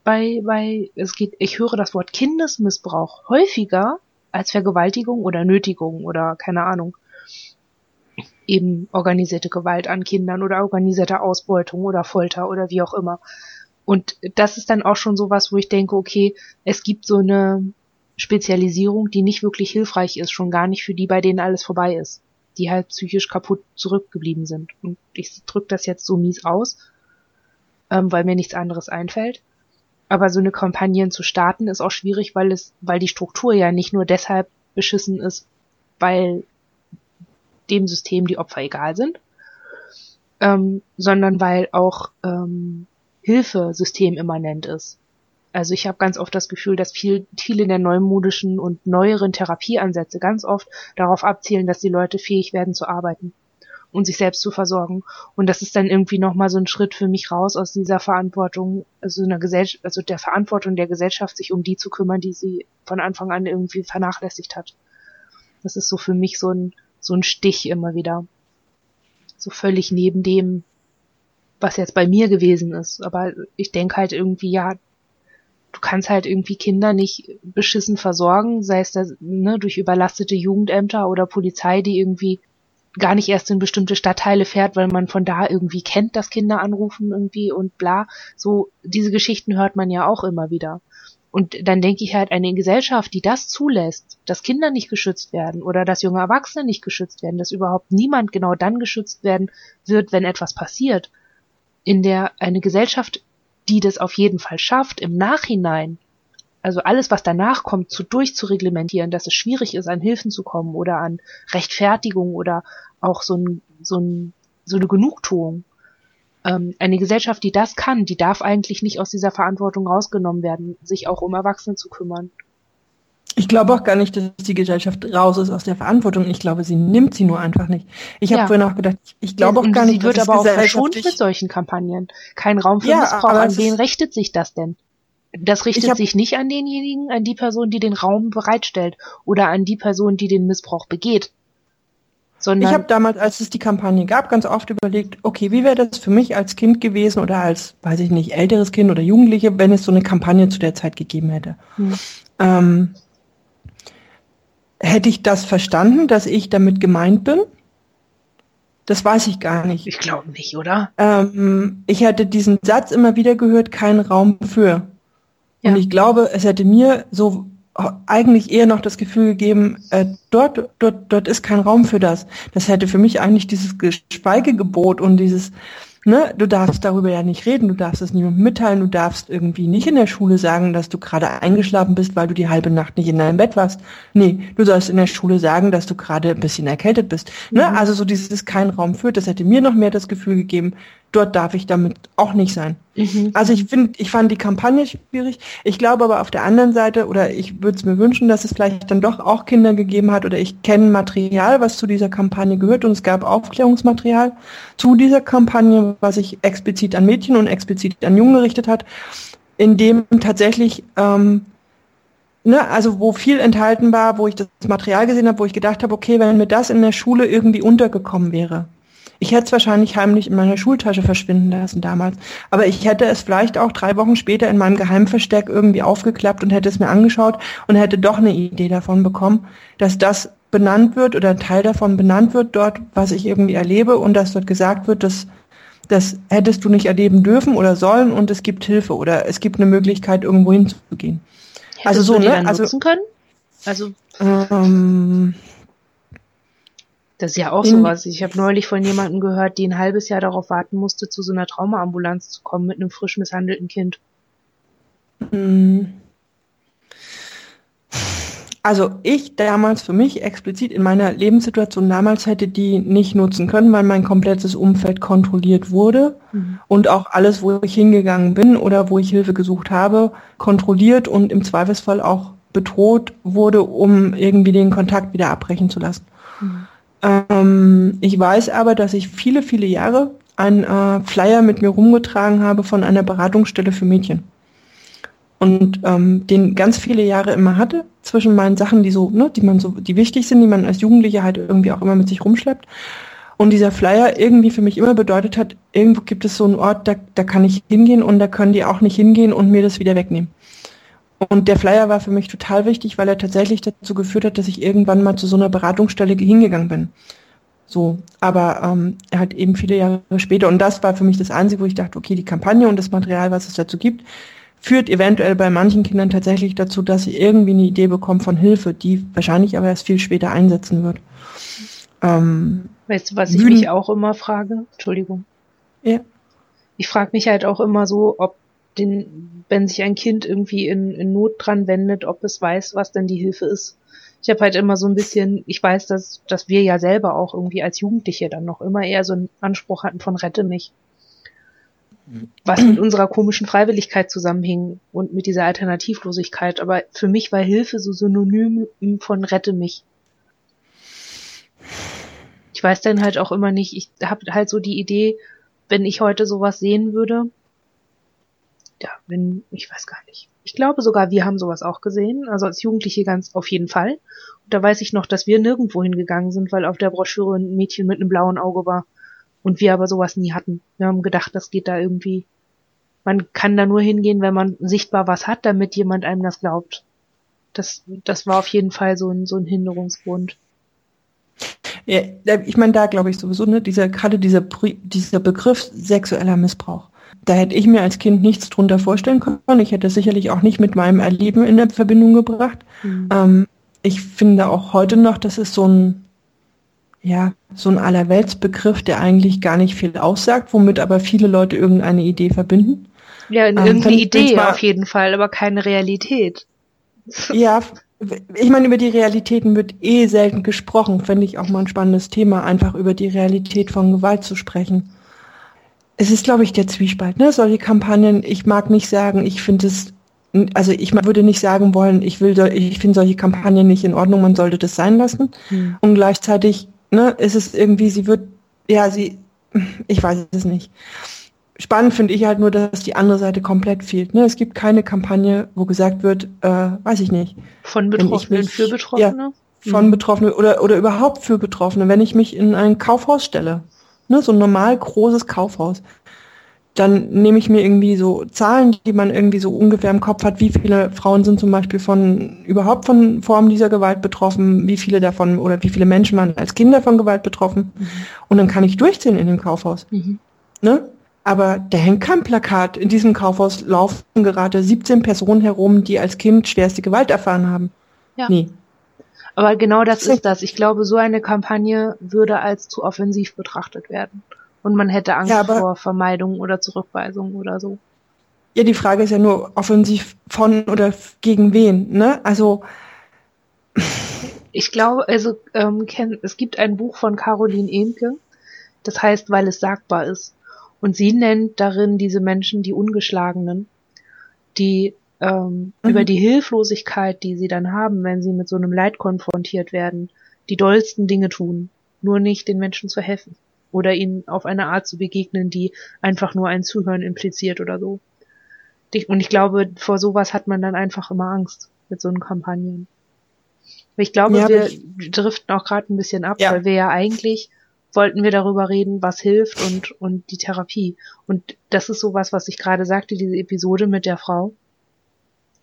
bei, bei, es geht, ich höre das Wort Kindesmissbrauch häufiger als Vergewaltigung oder Nötigung oder keine Ahnung eben organisierte Gewalt an Kindern oder organisierte Ausbeutung oder Folter oder wie auch immer. Und das ist dann auch schon sowas, wo ich denke, okay, es gibt so eine Spezialisierung, die nicht wirklich hilfreich ist, schon gar nicht für die, bei denen alles vorbei ist, die halt psychisch kaputt zurückgeblieben sind. Und ich drücke das jetzt so mies aus, ähm, weil mir nichts anderes einfällt. Aber so eine Kampagne zu starten ist auch schwierig, weil es, weil die Struktur ja nicht nur deshalb beschissen ist, weil dem System die Opfer egal sind, ähm, sondern weil auch ähm, Hilfe systemimmanent ist. Also ich habe ganz oft das Gefühl, dass viel, viele der neumodischen und neueren Therapieansätze ganz oft darauf abzielen, dass die Leute fähig werden zu arbeiten und sich selbst zu versorgen. Und das ist dann irgendwie nochmal so ein Schritt für mich raus aus dieser Verantwortung, also einer Gesellschaft, also der Verantwortung der Gesellschaft, sich um die zu kümmern, die sie von Anfang an irgendwie vernachlässigt hat. Das ist so für mich so ein, so ein Stich immer wieder. So völlig neben dem, was jetzt bei mir gewesen ist. Aber ich denke halt irgendwie, ja, du kannst halt irgendwie Kinder nicht beschissen versorgen, sei es das, ne, durch überlastete Jugendämter oder Polizei, die irgendwie gar nicht erst in bestimmte Stadtteile fährt, weil man von da irgendwie kennt, dass Kinder anrufen irgendwie und bla. So, diese Geschichten hört man ja auch immer wieder. Und dann denke ich halt, eine Gesellschaft, die das zulässt, dass Kinder nicht geschützt werden oder dass junge Erwachsene nicht geschützt werden, dass überhaupt niemand genau dann geschützt werden wird, wenn etwas passiert, in der eine Gesellschaft, die das auf jeden Fall schafft, im Nachhinein also alles, was danach kommt, zu durchzureglementieren, dass es schwierig ist, an Hilfen zu kommen oder an Rechtfertigung oder auch so, ein, so, ein, so eine Genugtuung. ähm, eine Gesellschaft, die das kann, die darf eigentlich nicht aus dieser Verantwortung rausgenommen werden, sich auch um Erwachsene zu kümmern. Ich glaube auch gar nicht, dass die Gesellschaft raus ist aus der Verantwortung. Ich glaube, sie nimmt sie nur einfach nicht. Ich ja. habe vorhin auch gedacht, ich glaube auch gar sie nicht, wird dass aber auch verschont mit solchen Kampagnen. Kein Raum für ja, Missbrauch. An wen richtet sich das denn? Das richtet hab, sich nicht an denjenigen, an die Person, die den Raum bereitstellt oder an die Person, die den Missbrauch begeht. Sondern ich habe damals, als es die Kampagne gab, ganz oft überlegt, okay, wie wäre das für mich als Kind gewesen oder als, weiß ich nicht, älteres Kind oder Jugendliche, wenn es so eine Kampagne zu der Zeit gegeben hätte. Hm. Ähm, hätte ich das verstanden, dass ich damit gemeint bin? Das weiß ich gar nicht. Ich glaube nicht, oder? Ähm, ich hätte diesen Satz immer wieder gehört, kein Raum für. Ja. Und ich glaube, es hätte mir so eigentlich eher noch das Gefühl gegeben, äh, dort, dort, dort ist kein Raum für das. Das hätte für mich eigentlich dieses Schweigegebot und dieses, ne, du darfst darüber ja nicht reden, du darfst es niemandem mitteilen, du darfst irgendwie nicht in der Schule sagen, dass du gerade eingeschlafen bist, weil du die halbe Nacht nicht in deinem Bett warst. Nee, du sollst in der Schule sagen, dass du gerade ein bisschen erkältet bist. Ne? Mhm. Also so dieses kein Raum führt, das hätte mir noch mehr das Gefühl gegeben, dort darf ich damit auch nicht sein. Mhm. Also ich finde, ich fand die Kampagne schwierig. Ich glaube aber auf der anderen Seite, oder ich würde es mir wünschen, dass es vielleicht dann doch auch Kinder gegeben hat, oder ich kenne Material, was zu dieser Kampagne gehört, und es gab Aufklärungsmaterial zu dieser Kampagne, was sich explizit an Mädchen und explizit an Jungen gerichtet hat, in dem tatsächlich ähm, ne, also wo viel enthalten war, wo ich das Material gesehen habe, wo ich gedacht habe, okay, wenn mir das in der Schule irgendwie untergekommen wäre, ich hätte es wahrscheinlich heimlich in meiner Schultasche verschwinden lassen damals. Aber ich hätte es vielleicht auch drei Wochen später in meinem Geheimversteck irgendwie aufgeklappt und hätte es mir angeschaut und hätte doch eine Idee davon bekommen, dass das benannt wird oder ein Teil davon benannt wird dort, was ich irgendwie erlebe und dass dort gesagt wird, dass das hättest du nicht erleben dürfen oder sollen und es gibt Hilfe oder es gibt eine Möglichkeit, irgendwo hinzugehen. Hättest also so, ne? Also, nutzen können? Also ähm, das ist ja auch sowas. Ich habe neulich von jemandem gehört, die ein halbes Jahr darauf warten musste, zu so einer Traumaambulanz zu kommen mit einem frisch misshandelten Kind. Hm. Also ich damals für mich explizit in meiner Lebenssituation damals hätte die nicht nutzen können, weil mein komplettes Umfeld kontrolliert wurde mhm. und auch alles, wo ich hingegangen bin oder wo ich Hilfe gesucht habe, kontrolliert und im Zweifelsfall auch bedroht wurde, um irgendwie den Kontakt wieder abbrechen zu lassen. Mhm. Ähm, ich weiß aber, dass ich viele, viele Jahre einen äh, Flyer mit mir rumgetragen habe von einer Beratungsstelle für Mädchen. Und ähm, den ganz viele Jahre immer hatte, zwischen meinen Sachen, die so, ne, die man so, die wichtig sind, die man als Jugendliche halt irgendwie auch immer mit sich rumschleppt. Und dieser Flyer irgendwie für mich immer bedeutet hat, irgendwo gibt es so einen Ort, da, da kann ich hingehen und da können die auch nicht hingehen und mir das wieder wegnehmen. Und der Flyer war für mich total wichtig, weil er tatsächlich dazu geführt hat, dass ich irgendwann mal zu so einer Beratungsstelle hingegangen bin. So, aber ähm, halt eben viele Jahre später. Und das war für mich das Einzige, wo ich dachte, okay, die Kampagne und das Material, was es dazu gibt, führt eventuell bei manchen Kindern tatsächlich dazu, dass sie irgendwie eine Idee bekommen von Hilfe, die wahrscheinlich aber erst viel später einsetzen wird. Ähm, weißt du, was ich mich auch immer frage? Entschuldigung. Ja. Ich frage mich halt auch immer so, ob den, wenn sich ein Kind irgendwie in, in Not dran wendet, ob es weiß, was denn die Hilfe ist. Ich habe halt immer so ein bisschen, ich weiß, dass, dass wir ja selber auch irgendwie als Jugendliche dann noch immer eher so einen Anspruch hatten von rette mich. Was mit unserer komischen Freiwilligkeit zusammenhing und mit dieser Alternativlosigkeit. Aber für mich war Hilfe so synonym von rette mich. Ich weiß dann halt auch immer nicht, ich habe halt so die Idee, wenn ich heute sowas sehen würde, ja, wenn, ich weiß gar nicht. Ich glaube sogar, wir haben sowas auch gesehen, also als Jugendliche ganz auf jeden Fall. Und da weiß ich noch, dass wir nirgendwo hingegangen sind, weil auf der Broschüre ein Mädchen mit einem blauen Auge war. Und wir aber sowas nie hatten. Wir haben gedacht, das geht da irgendwie. Man kann da nur hingehen, wenn man sichtbar was hat, damit jemand einem das glaubt. Das, das war auf jeden Fall so ein, so ein Hinderungsgrund. Ja, ich meine, da glaube ich sowieso, ne, dieser, gerade dieser, dieser Begriff sexueller Missbrauch da hätte ich mir als Kind nichts drunter vorstellen können. Ich hätte sicherlich auch nicht mit meinem Erleben in Verbindung gebracht. Mhm. Ähm, ich finde auch heute noch, das ist so ein, ja, so ein Allerweltsbegriff, der eigentlich gar nicht viel aussagt, womit aber viele Leute irgendeine Idee verbinden. Ja, ähm, irgendeine Idee mal, auf jeden Fall, aber keine Realität. Ja, ich meine, über die Realitäten wird eh selten gesprochen. Fände ich auch mal ein spannendes Thema, einfach über die Realität von Gewalt zu sprechen es ist, glaube ich, der Zwiespalt. Ne? Solche Kampagnen, ich mag nicht sagen, ich finde es, also ich würde nicht sagen wollen, ich will, ich finde solche Kampagnen nicht in Ordnung, man sollte das sein lassen. Hm. Und gleichzeitig ne, ist es irgendwie, sie wird, ja, sie, ich weiß es nicht. Spannend finde ich halt nur, dass die andere Seite komplett fehlt. Ne? Es gibt keine Kampagne, wo gesagt wird, äh, weiß ich nicht. Von Betroffenen mich, für Betroffene? Ja, von mhm. Betroffenen oder, oder überhaupt für Betroffene. Wenn ich mich in ein Kaufhaus stelle, ne, so ein normal großes Kaufhaus, dann nehme ich mir irgendwie so Zahlen, die man irgendwie so ungefähr im Kopf hat, wie viele Frauen sind zum Beispiel von überhaupt von Formen dieser Gewalt betroffen, wie viele davon oder wie viele Menschen waren als Kinder von Gewalt betroffen. Mhm. Und dann kann ich durchziehen in dem Kaufhaus. Mhm. Ne? Aber da hängt kein Plakat. In diesem Kaufhaus laufen gerade 17 Personen herum, die als Kind schwerste Gewalt erfahren haben. Ja. Nee. Aber genau das ist das. Ich glaube, so eine Kampagne würde als zu offensiv betrachtet werden. Und man hätte Angst ja, vor Vermeidung oder Zurückweisung oder so. Ja, die Frage ist ja nur offensiv von oder gegen wen, ne? Also. Ich glaube, also ähm, es gibt ein Buch von Caroline Emke, das heißt, weil es sagbar ist. Und sie nennt darin diese Menschen die Ungeschlagenen, die ähm, mhm. über die Hilflosigkeit, die sie dann haben, wenn sie mit so einem Leid konfrontiert werden, die dollsten Dinge tun, nur nicht den Menschen zu helfen oder ihnen auf eine Art zu begegnen, die einfach nur ein Zuhören impliziert oder so. Und ich glaube, vor sowas hat man dann einfach immer Angst mit so einen Kampagnen. Ich glaube, ja, wir ich... driften auch gerade ein bisschen ab, ja. weil wir ja eigentlich wollten wir darüber reden, was hilft und, und die Therapie. Und das ist sowas, was ich gerade sagte, diese Episode mit der Frau.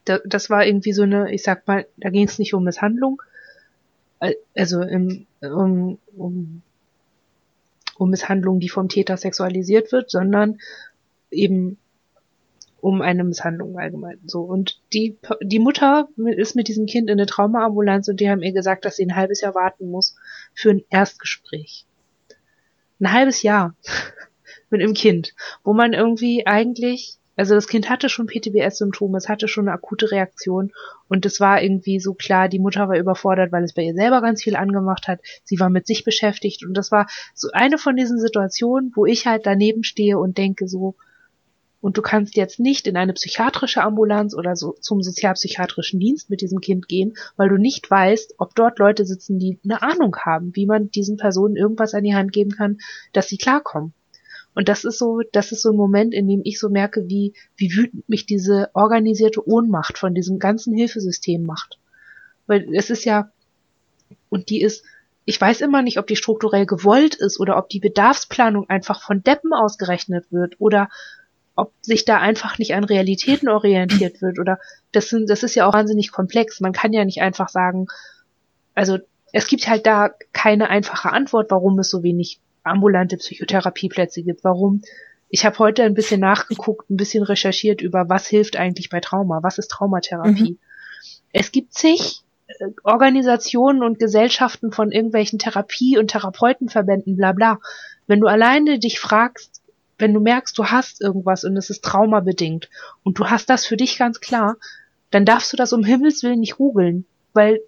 Da, das war irgendwie so eine, ich sag mal, da ging es nicht um Misshandlung, also im, um, um um Misshandlung, die vom Täter sexualisiert wird, sondern eben um eine Misshandlung allgemein. So und die die Mutter ist mit diesem Kind in eine Traumaambulanz und die haben ihr gesagt, dass sie ein halbes Jahr warten muss für ein Erstgespräch. Ein halbes Jahr mit einem Kind, wo man irgendwie eigentlich also das Kind hatte schon PTBS-Symptome, es hatte schon eine akute Reaktion und es war irgendwie so klar, die Mutter war überfordert, weil es bei ihr selber ganz viel angemacht hat. Sie war mit sich beschäftigt und das war so eine von diesen Situationen, wo ich halt daneben stehe und denke so, und du kannst jetzt nicht in eine psychiatrische Ambulanz oder so zum sozialpsychiatrischen Dienst mit diesem Kind gehen, weil du nicht weißt, ob dort Leute sitzen, die eine Ahnung haben, wie man diesen Personen irgendwas an die Hand geben kann, dass sie klarkommen. Und das ist so, das ist so ein Moment, in dem ich so merke, wie, wie wütend mich diese organisierte Ohnmacht von diesem ganzen Hilfesystem macht. Weil es ist ja, und die ist, ich weiß immer nicht, ob die strukturell gewollt ist oder ob die Bedarfsplanung einfach von Deppen ausgerechnet wird oder ob sich da einfach nicht an Realitäten orientiert wird oder das sind, das ist ja auch wahnsinnig komplex. Man kann ja nicht einfach sagen, also es gibt halt da keine einfache Antwort, warum es so wenig ambulante Psychotherapieplätze gibt. Warum? Ich habe heute ein bisschen nachgeguckt, ein bisschen recherchiert über, was hilft eigentlich bei Trauma, was ist Traumatherapie. Mhm. Es gibt zig äh, Organisationen und Gesellschaften von irgendwelchen Therapie- und Therapeutenverbänden, bla bla. Wenn du alleine dich fragst, wenn du merkst, du hast irgendwas und es ist traumabedingt und du hast das für dich ganz klar, dann darfst du das um Himmels Willen nicht googeln, weil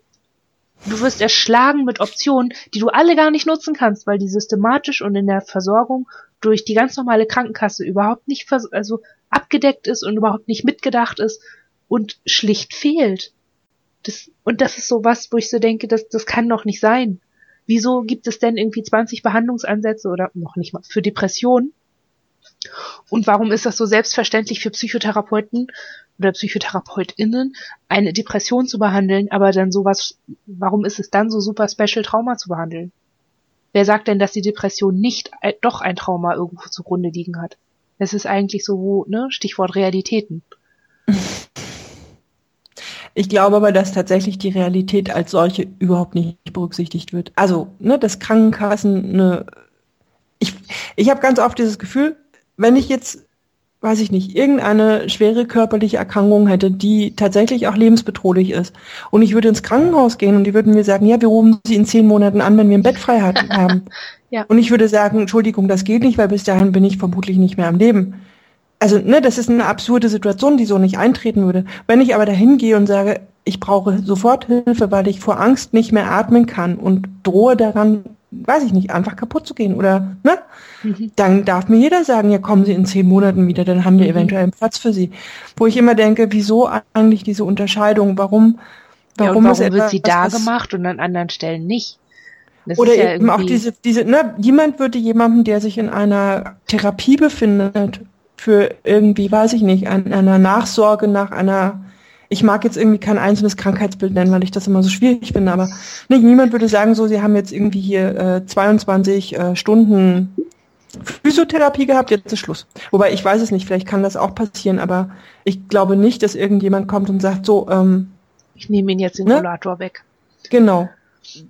Du wirst erschlagen mit Optionen, die du alle gar nicht nutzen kannst, weil die systematisch und in der Versorgung durch die ganz normale Krankenkasse überhaupt nicht also abgedeckt ist und überhaupt nicht mitgedacht ist und schlicht fehlt. Das, und das ist so was, wo ich so denke, das, das kann doch nicht sein. Wieso gibt es denn irgendwie 20 Behandlungsansätze oder noch nicht mal für Depressionen? Und warum ist das so selbstverständlich für Psychotherapeuten oder PsychotherapeutInnen, eine Depression zu behandeln, aber dann sowas, warum ist es dann so super Special Trauma zu behandeln? Wer sagt denn, dass die Depression nicht doch ein Trauma irgendwo zugrunde liegen hat? Es ist eigentlich so, ne, Stichwort Realitäten. Ich glaube aber, dass tatsächlich die Realität als solche überhaupt nicht berücksichtigt wird. Also, ne, das Krankenkassen, ne, ich, ich habe ganz oft dieses Gefühl, wenn ich jetzt weiß ich nicht, irgendeine schwere körperliche Erkrankung hätte, die tatsächlich auch lebensbedrohlich ist. Und ich würde ins Krankenhaus gehen und die würden mir sagen, ja, wir rufen Sie in zehn Monaten an, wenn wir ein Bett frei haben. ja. Und ich würde sagen, Entschuldigung, das geht nicht, weil bis dahin bin ich vermutlich nicht mehr am Leben. Also, ne, das ist eine absurde Situation, die so nicht eintreten würde. Wenn ich aber dahin gehe und sage, ich brauche sofort Hilfe, weil ich vor Angst nicht mehr atmen kann und drohe daran, weiß ich nicht, einfach kaputt zu gehen oder, ne? Mhm. Dann darf mir jeder sagen, ja, kommen Sie in zehn Monaten wieder, dann haben wir mhm. eventuell einen Platz für Sie. Wo ich immer denke, wieso eigentlich diese Unterscheidung? Warum, warum, ja, warum wird sie da gemacht und an anderen Stellen nicht? Das oder ja eben auch diese, diese, ne, jemand würde jemandem, der sich in einer Therapie befindet, für irgendwie, weiß ich nicht, an einer Nachsorge nach einer ich mag jetzt irgendwie kein einzelnes Krankheitsbild nennen, weil ich das immer so schwierig finde, aber nicht, niemand würde sagen, so, sie haben jetzt irgendwie hier äh, 22 äh, Stunden Physiotherapie gehabt, jetzt ist Schluss. Wobei ich weiß es nicht, vielleicht kann das auch passieren, aber ich glaube nicht, dass irgendjemand kommt und sagt, so, ähm, ich nehme ihn jetzt den ne? Rollator weg. Genau.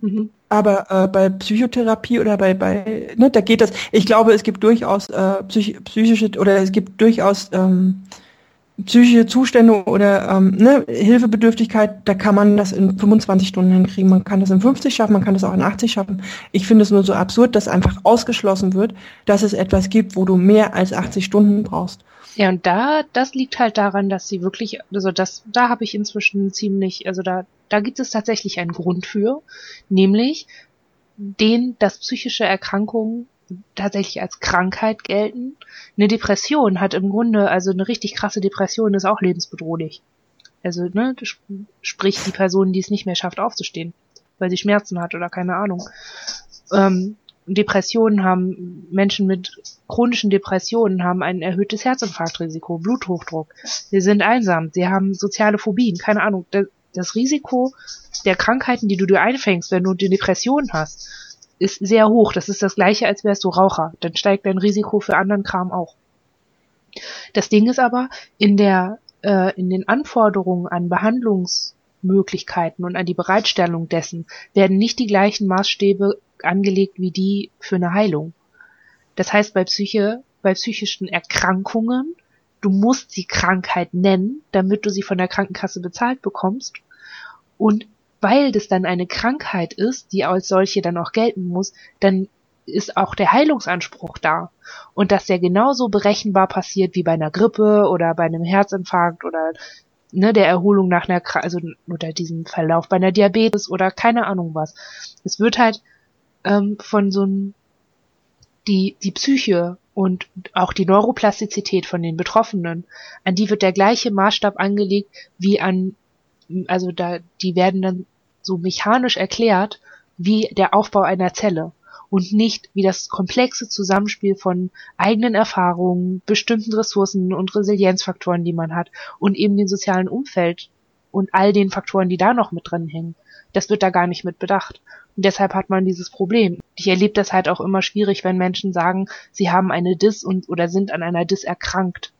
Mhm. Aber äh, bei Psychotherapie oder bei, bei, ne, da geht das. Ich glaube, es gibt durchaus äh, psych psychische oder es gibt durchaus ähm, psychische Zustände oder ähm, ne, Hilfebedürftigkeit, da kann man das in 25 Stunden hinkriegen. Man kann das in 50 schaffen, man kann das auch in 80 schaffen. Ich finde es nur so absurd, dass einfach ausgeschlossen wird, dass es etwas gibt, wo du mehr als 80 Stunden brauchst. Ja, und da, das liegt halt daran, dass sie wirklich, also das, da habe ich inzwischen ziemlich, also da, da gibt es tatsächlich einen Grund für, nämlich den, dass psychische Erkrankungen tatsächlich als Krankheit gelten. Eine Depression hat im Grunde, also eine richtig krasse Depression ist auch lebensbedrohlich. Also, ne, sprich die Person, die es nicht mehr schafft, aufzustehen, weil sie Schmerzen hat oder keine Ahnung. Ähm, Depressionen haben, Menschen mit chronischen Depressionen haben ein erhöhtes Herzinfarktrisiko, Bluthochdruck. Sie sind einsam, sie haben soziale Phobien, keine Ahnung. Das Risiko der Krankheiten, die du dir einfängst, wenn du eine Depression hast, ist sehr hoch. Das ist das gleiche, als wärst du Raucher. Dann steigt dein Risiko für anderen Kram auch. Das Ding ist aber, in der, äh, in den Anforderungen an Behandlungsmöglichkeiten und an die Bereitstellung dessen werden nicht die gleichen Maßstäbe angelegt wie die für eine Heilung. Das heißt, bei Psyche, bei psychischen Erkrankungen, du musst sie Krankheit nennen, damit du sie von der Krankenkasse bezahlt bekommst. Und weil das dann eine Krankheit ist, die als solche dann auch gelten muss, dann ist auch der Heilungsanspruch da. Und dass der genauso berechenbar passiert wie bei einer Grippe oder bei einem Herzinfarkt oder ne, der Erholung nach einer, also oder diesem Verlauf bei einer Diabetes oder keine Ahnung was. Es wird halt ähm, von so einem die die Psyche und auch die Neuroplastizität von den Betroffenen, an die wird der gleiche Maßstab angelegt wie an also da die werden dann so mechanisch erklärt wie der Aufbau einer Zelle und nicht wie das komplexe Zusammenspiel von eigenen Erfahrungen, bestimmten Ressourcen und Resilienzfaktoren, die man hat und eben dem sozialen Umfeld und all den Faktoren, die da noch mit drin hängen. Das wird da gar nicht mit bedacht. Und deshalb hat man dieses Problem. Ich erlebe das halt auch immer schwierig, wenn Menschen sagen, sie haben eine Dis und oder sind an einer Dis erkrankt.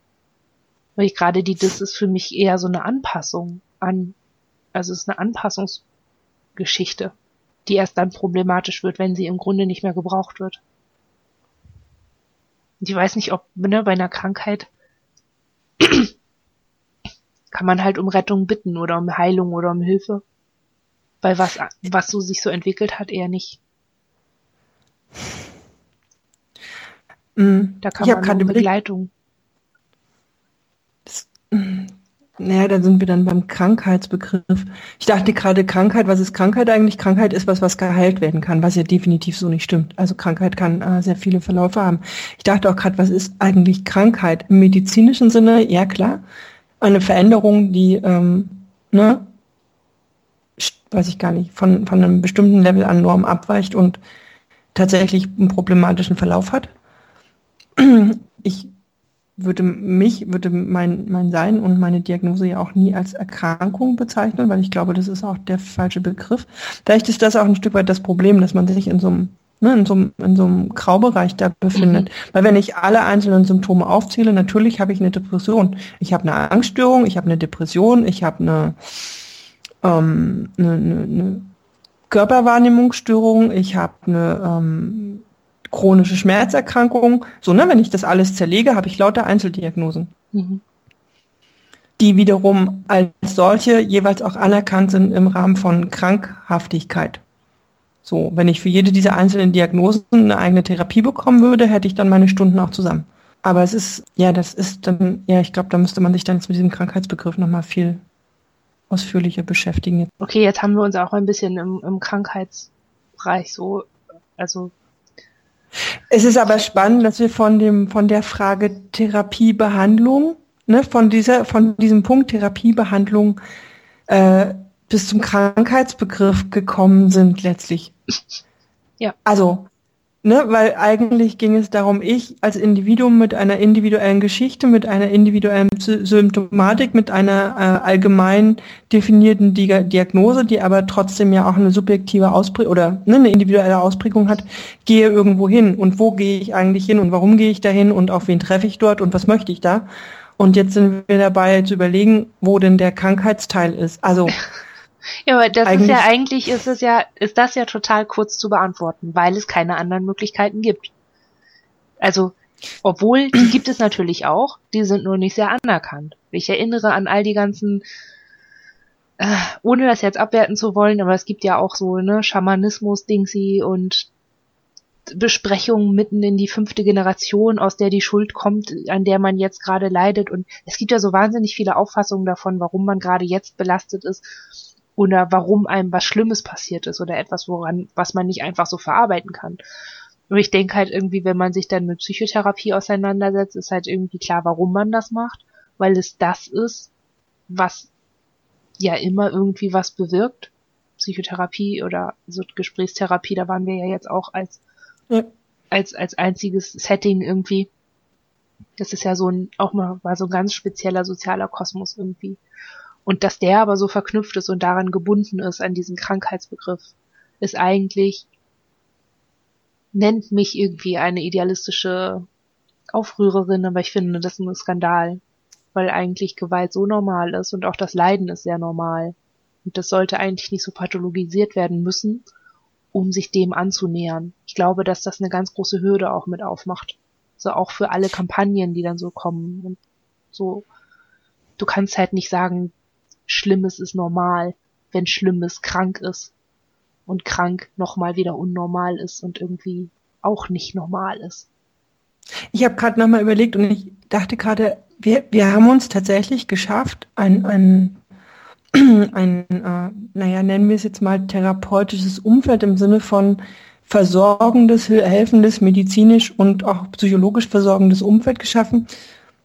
Weil ich gerade die Dis ist für mich eher so eine Anpassung an, also es ist eine Anpassungs Geschichte, die erst dann problematisch wird, wenn sie im Grunde nicht mehr gebraucht wird. Und ich weiß nicht, ob ne, bei einer Krankheit kann man halt um Rettung bitten oder um Heilung oder um Hilfe. Weil was, was so sich so entwickelt hat, eher nicht. Mm, da kann ich man um Begleitung. Das, mm, naja, da sind wir dann beim Krankheitsbegriff. Ich dachte gerade Krankheit, was ist Krankheit eigentlich? Krankheit ist was, was geheilt werden kann, was ja definitiv so nicht stimmt. Also Krankheit kann äh, sehr viele Verläufe haben. Ich dachte auch gerade, was ist eigentlich Krankheit? Im medizinischen Sinne, ja klar, eine Veränderung, die, ähm, ne, weiß ich gar nicht, von, von einem bestimmten Level an Norm abweicht und tatsächlich einen problematischen Verlauf hat. Ich würde mich, würde mein, mein Sein und meine Diagnose ja auch nie als Erkrankung bezeichnen, weil ich glaube, das ist auch der falsche Begriff. Vielleicht ist das auch ein Stück weit das Problem, dass man sich in so einem, ne, in so einem, in so einem Graubereich da befindet. Mhm. Weil wenn ich alle einzelnen Symptome aufzähle, natürlich habe ich eine Depression. Ich habe eine Angststörung, ich habe eine Depression, ich habe eine, ähm, eine, eine, eine Körperwahrnehmungsstörung, ich habe eine ähm, chronische Schmerzerkrankung. So, ne, wenn ich das alles zerlege, habe ich lauter Einzeldiagnosen. Mhm. Die wiederum als solche jeweils auch anerkannt sind im Rahmen von Krankhaftigkeit. So, wenn ich für jede dieser einzelnen Diagnosen eine eigene Therapie bekommen würde, hätte ich dann meine Stunden auch zusammen. Aber es ist, ja, das ist dann, ja, ich glaube, da müsste man sich dann jetzt mit diesem Krankheitsbegriff nochmal viel ausführlicher beschäftigen. Okay, jetzt haben wir uns auch ein bisschen im, im Krankheitsbereich so Also es ist aber spannend, dass wir von dem von der Frage Therapiebehandlung, ne, von dieser von diesem Punkt Therapiebehandlung äh, bis zum Krankheitsbegriff gekommen sind letztlich. Ja. Also Ne, weil eigentlich ging es darum, ich als Individuum mit einer individuellen Geschichte, mit einer individuellen Symptomatik, mit einer äh, allgemein definierten Diagnose, die aber trotzdem ja auch eine subjektive Ausprägung oder ne, eine individuelle Ausprägung hat, gehe irgendwo hin. Und wo gehe ich eigentlich hin und warum gehe ich dahin und auf wen treffe ich dort und was möchte ich da? Und jetzt sind wir dabei zu überlegen, wo denn der Krankheitsteil ist. Also Ja, aber das eigentlich, ist ja eigentlich ist es ja, ist das ja total kurz zu beantworten, weil es keine anderen Möglichkeiten gibt. Also, obwohl, die gibt es natürlich auch, die sind nur nicht sehr anerkannt. Ich erinnere an all die ganzen, äh, ohne das jetzt abwerten zu wollen, aber es gibt ja auch so, ne, Schamanismus, Dingsy und Besprechungen mitten in die fünfte Generation, aus der die Schuld kommt, an der man jetzt gerade leidet. Und es gibt ja so wahnsinnig viele Auffassungen davon, warum man gerade jetzt belastet ist oder warum einem was Schlimmes passiert ist oder etwas, woran, was man nicht einfach so verarbeiten kann. Und ich denke halt irgendwie, wenn man sich dann mit Psychotherapie auseinandersetzt, ist halt irgendwie klar, warum man das macht, weil es das ist, was ja immer irgendwie was bewirkt. Psychotherapie oder so Gesprächstherapie, da waren wir ja jetzt auch als, ja. als, als einziges Setting irgendwie. Das ist ja so ein, auch mal, war so ein ganz spezieller sozialer Kosmos irgendwie. Und dass der aber so verknüpft ist und daran gebunden ist, an diesen Krankheitsbegriff, ist eigentlich, nennt mich irgendwie eine idealistische Aufrührerin, aber ich finde das ist ein Skandal, weil eigentlich Gewalt so normal ist und auch das Leiden ist sehr normal. Und das sollte eigentlich nicht so pathologisiert werden müssen, um sich dem anzunähern. Ich glaube, dass das eine ganz große Hürde auch mit aufmacht. So auch für alle Kampagnen, die dann so kommen und so. Du kannst halt nicht sagen, Schlimmes ist normal, wenn Schlimmes krank ist und krank nochmal wieder unnormal ist und irgendwie auch nicht normal ist. Ich habe gerade nochmal überlegt und ich dachte gerade, wir, wir haben uns tatsächlich geschafft, ein, ein, ein äh, naja, nennen wir es jetzt mal therapeutisches Umfeld im Sinne von versorgendes, helfendes, medizinisch und auch psychologisch versorgendes Umfeld geschaffen,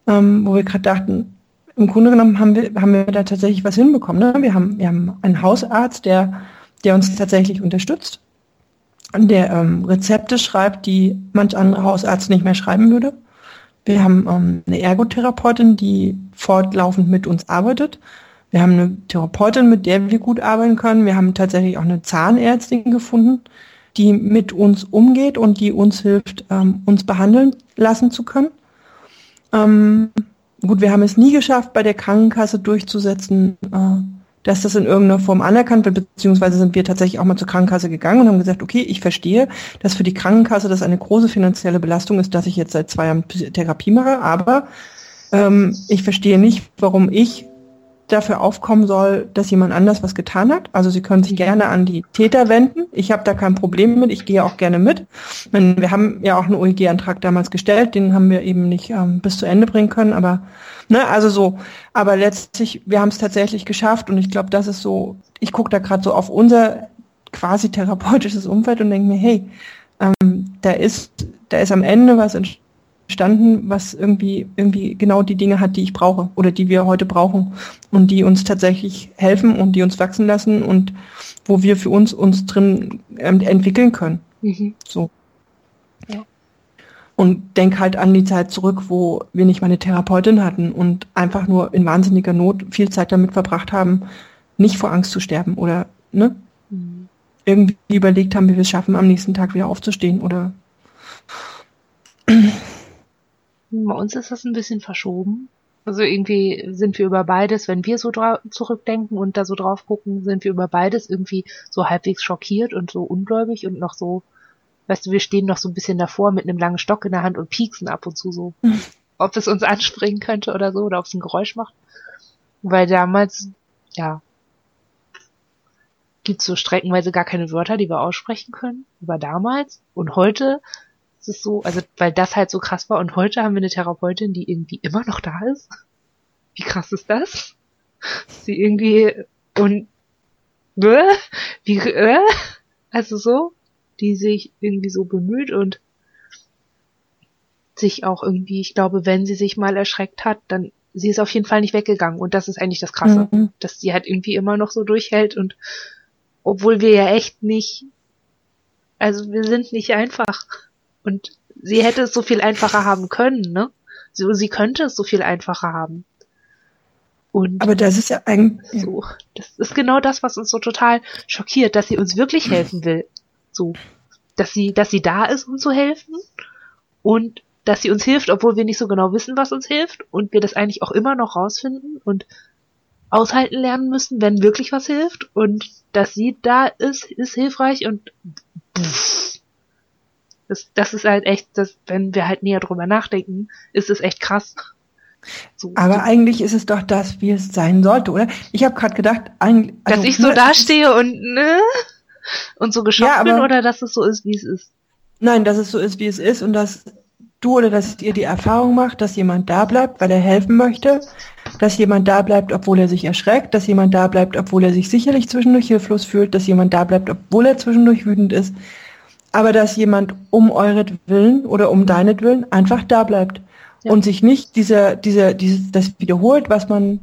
ähm, wo wir gerade dachten, im Grunde genommen haben wir, haben wir da tatsächlich was hinbekommen. Ne? Wir, haben, wir haben einen Hausarzt, der, der uns tatsächlich unterstützt, der ähm, Rezepte schreibt, die manch anderer Hausarzt nicht mehr schreiben würde. Wir haben ähm, eine Ergotherapeutin, die fortlaufend mit uns arbeitet. Wir haben eine Therapeutin, mit der wir gut arbeiten können. Wir haben tatsächlich auch eine Zahnärztin gefunden, die mit uns umgeht und die uns hilft, ähm, uns behandeln lassen zu können. Ähm, gut, wir haben es nie geschafft, bei der Krankenkasse durchzusetzen, äh, dass das in irgendeiner Form anerkannt wird, beziehungsweise sind wir tatsächlich auch mal zur Krankenkasse gegangen und haben gesagt, okay, ich verstehe, dass für die Krankenkasse das eine große finanzielle Belastung ist, dass ich jetzt seit zwei Jahren Therapie mache, aber ähm, ich verstehe nicht, warum ich dafür aufkommen soll, dass jemand anders was getan hat. Also Sie können sich gerne an die Täter wenden. Ich habe da kein Problem mit. Ich gehe auch gerne mit. Wir haben ja auch einen OEG-Antrag damals gestellt. Den haben wir eben nicht ähm, bis zu Ende bringen können. Aber ne, also so. Aber letztlich, wir haben es tatsächlich geschafft. Und ich glaube, das ist so. Ich gucke da gerade so auf unser quasi therapeutisches Umfeld und denke mir, hey, ähm, da ist da ist am Ende was entstanden standen, was irgendwie, irgendwie genau die Dinge hat, die ich brauche oder die wir heute brauchen und die uns tatsächlich helfen und die uns wachsen lassen und wo wir für uns uns drin ähm, entwickeln können. Mhm. So. Ja. Und denk halt an die Zeit zurück, wo wir nicht mal eine Therapeutin hatten und einfach nur in wahnsinniger Not viel Zeit damit verbracht haben, nicht vor Angst zu sterben oder ne? Mhm. irgendwie überlegt haben, wie wir es schaffen, am nächsten Tag wieder aufzustehen oder bei uns ist das ein bisschen verschoben. Also irgendwie sind wir über beides, wenn wir so zurückdenken und da so drauf gucken, sind wir über beides irgendwie so halbwegs schockiert und so ungläubig und noch so, weißt du, wir stehen noch so ein bisschen davor mit einem langen Stock in der Hand und pieksen ab und zu so, mhm. ob es uns anspringen könnte oder so oder ob es ein Geräusch macht. Weil damals, ja, gibt's so streckenweise gar keine Wörter, die wir aussprechen können, über damals. Und heute ist so, also weil das halt so krass war und heute haben wir eine Therapeutin, die irgendwie immer noch da ist. Wie krass ist das? Sie irgendwie und äh, wie äh, also so die sich irgendwie so bemüht und sich auch irgendwie, ich glaube, wenn sie sich mal erschreckt hat, dann sie ist auf jeden Fall nicht weggegangen und das ist eigentlich das Krasse, mhm. dass sie halt irgendwie immer noch so durchhält und obwohl wir ja echt nicht, also wir sind nicht einfach und sie hätte es so viel einfacher haben können, ne? Sie, sie könnte es so viel einfacher haben. Und Aber das ist ja eigentlich so. Das ist genau das, was uns so total schockiert, dass sie uns wirklich helfen will. So, dass sie, dass sie da ist, um zu helfen und dass sie uns hilft, obwohl wir nicht so genau wissen, was uns hilft und wir das eigentlich auch immer noch rausfinden und aushalten lernen müssen, wenn wirklich was hilft und dass sie da ist, ist hilfreich und das, das ist halt echt, das, wenn wir halt näher drüber nachdenken, ist es echt krass. So, Aber so. eigentlich ist es doch das, wie es sein sollte, oder? Ich habe gerade gedacht, eigentlich, also, dass ich so ne, dastehe und ne und so geschockt ja, bin oder dass es so ist, wie es ist. Nein, dass es so ist, wie es ist und dass du oder dass ihr die Erfahrung macht, dass jemand da bleibt, weil er helfen möchte, dass jemand da bleibt, obwohl er sich erschreckt, dass jemand da bleibt, obwohl er sich sicherlich zwischendurch hilflos fühlt, dass jemand da bleibt, obwohl er zwischendurch wütend ist, aber dass jemand um euretwillen oder um deinetwillen einfach da bleibt ja. und sich nicht dieser, dieser, dieses, das wiederholt, was man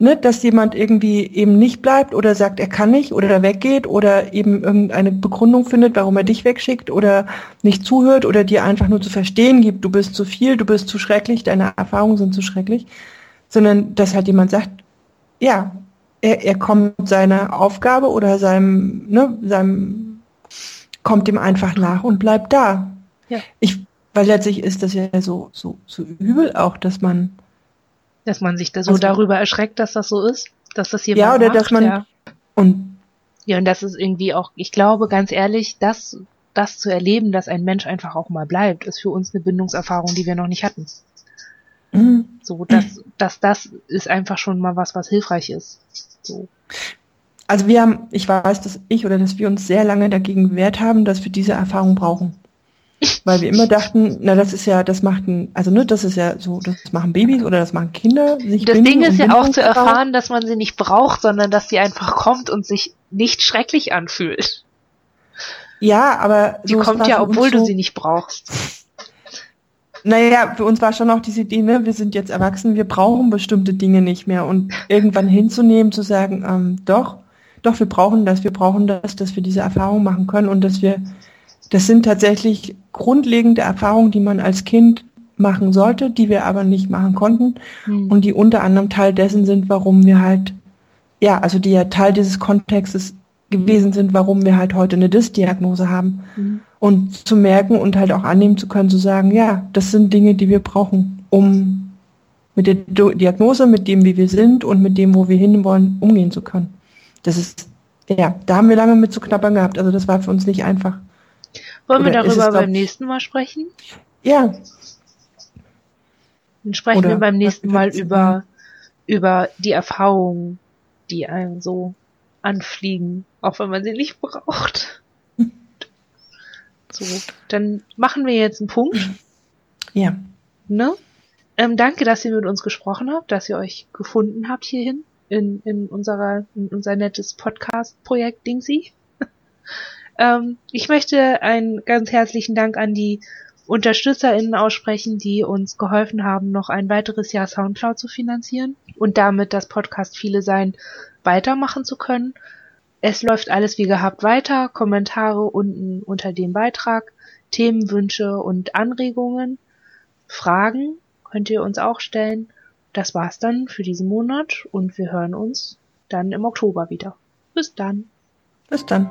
ne, dass jemand irgendwie eben nicht bleibt oder sagt, er kann nicht oder weggeht oder eben irgendeine Begründung findet, warum er dich wegschickt oder nicht zuhört oder dir einfach nur zu verstehen gibt, du bist zu viel, du bist zu schrecklich, deine Erfahrungen sind zu schrecklich, sondern dass halt jemand sagt, ja, er, er kommt seiner Aufgabe oder seinem, ne, seinem, kommt ihm einfach nach und bleibt da. Ja. Ich, weil letztlich ist das ja so, so, so übel auch, dass man dass man sich da so also, darüber erschreckt, dass das so ist, dass das jemand Ja, oder macht, dass man ja. und ja, und das ist irgendwie auch, ich glaube ganz ehrlich, das das zu erleben, dass ein Mensch einfach auch mal bleibt, ist für uns eine Bindungserfahrung, die wir noch nicht hatten. Mhm. So, dass, dass das ist einfach schon mal was, was hilfreich ist. So. Also wir haben, ich weiß, dass ich oder dass wir uns sehr lange dagegen gewehrt haben, dass wir diese Erfahrung brauchen. Weil wir immer dachten, na, das ist ja, das macht ein, also ne, das ist ja so, das machen Babys oder das machen Kinder. Sich das Ding ist ja auch zu erfahren, dass man sie nicht braucht, sondern dass sie einfach kommt und sich nicht schrecklich anfühlt. Ja, aber sie so kommt ja, obwohl so, du sie nicht brauchst. Naja, für uns war schon auch diese Idee, ne, wir sind jetzt erwachsen, wir brauchen bestimmte Dinge nicht mehr und irgendwann hinzunehmen, zu sagen, ähm, doch, doch, wir brauchen das, wir brauchen das, dass wir diese Erfahrung machen können und dass wir das sind tatsächlich grundlegende Erfahrungen, die man als Kind machen sollte, die wir aber nicht machen konnten mhm. und die unter anderem Teil dessen sind, warum wir halt, ja, also die ja Teil dieses Kontextes gewesen sind, warum wir halt heute eine Dis-Diagnose haben. Mhm. Und zu merken und halt auch annehmen zu können, zu sagen, ja, das sind Dinge, die wir brauchen, um mit der Diagnose, mit dem, wie wir sind und mit dem, wo wir hinwollen, umgehen zu können. Das ist, ja, da haben wir lange mit zu knabbern gehabt. Also das war für uns nicht einfach. Wollen Oder wir darüber beim nächsten Mal sprechen? Ja. Dann sprechen Oder wir beim nächsten Mal über, über die Erfahrungen, die einem so anfliegen, auch wenn man sie nicht braucht. so, dann machen wir jetzt einen Punkt. Ja. Ne? Ähm, danke, dass ihr mit uns gesprochen habt, dass ihr euch gefunden habt hierhin in, in unserer, in unser nettes Podcast-Projekt Dingsy. Ähm, ich möchte einen ganz herzlichen Dank an die UnterstützerInnen aussprechen, die uns geholfen haben, noch ein weiteres Jahr Soundcloud zu finanzieren und damit das Podcast Viele Sein weitermachen zu können. Es läuft alles wie gehabt weiter. Kommentare unten unter dem Beitrag, Themenwünsche und Anregungen, Fragen könnt ihr uns auch stellen. Das war's dann für diesen Monat und wir hören uns dann im Oktober wieder. Bis dann. Bis dann.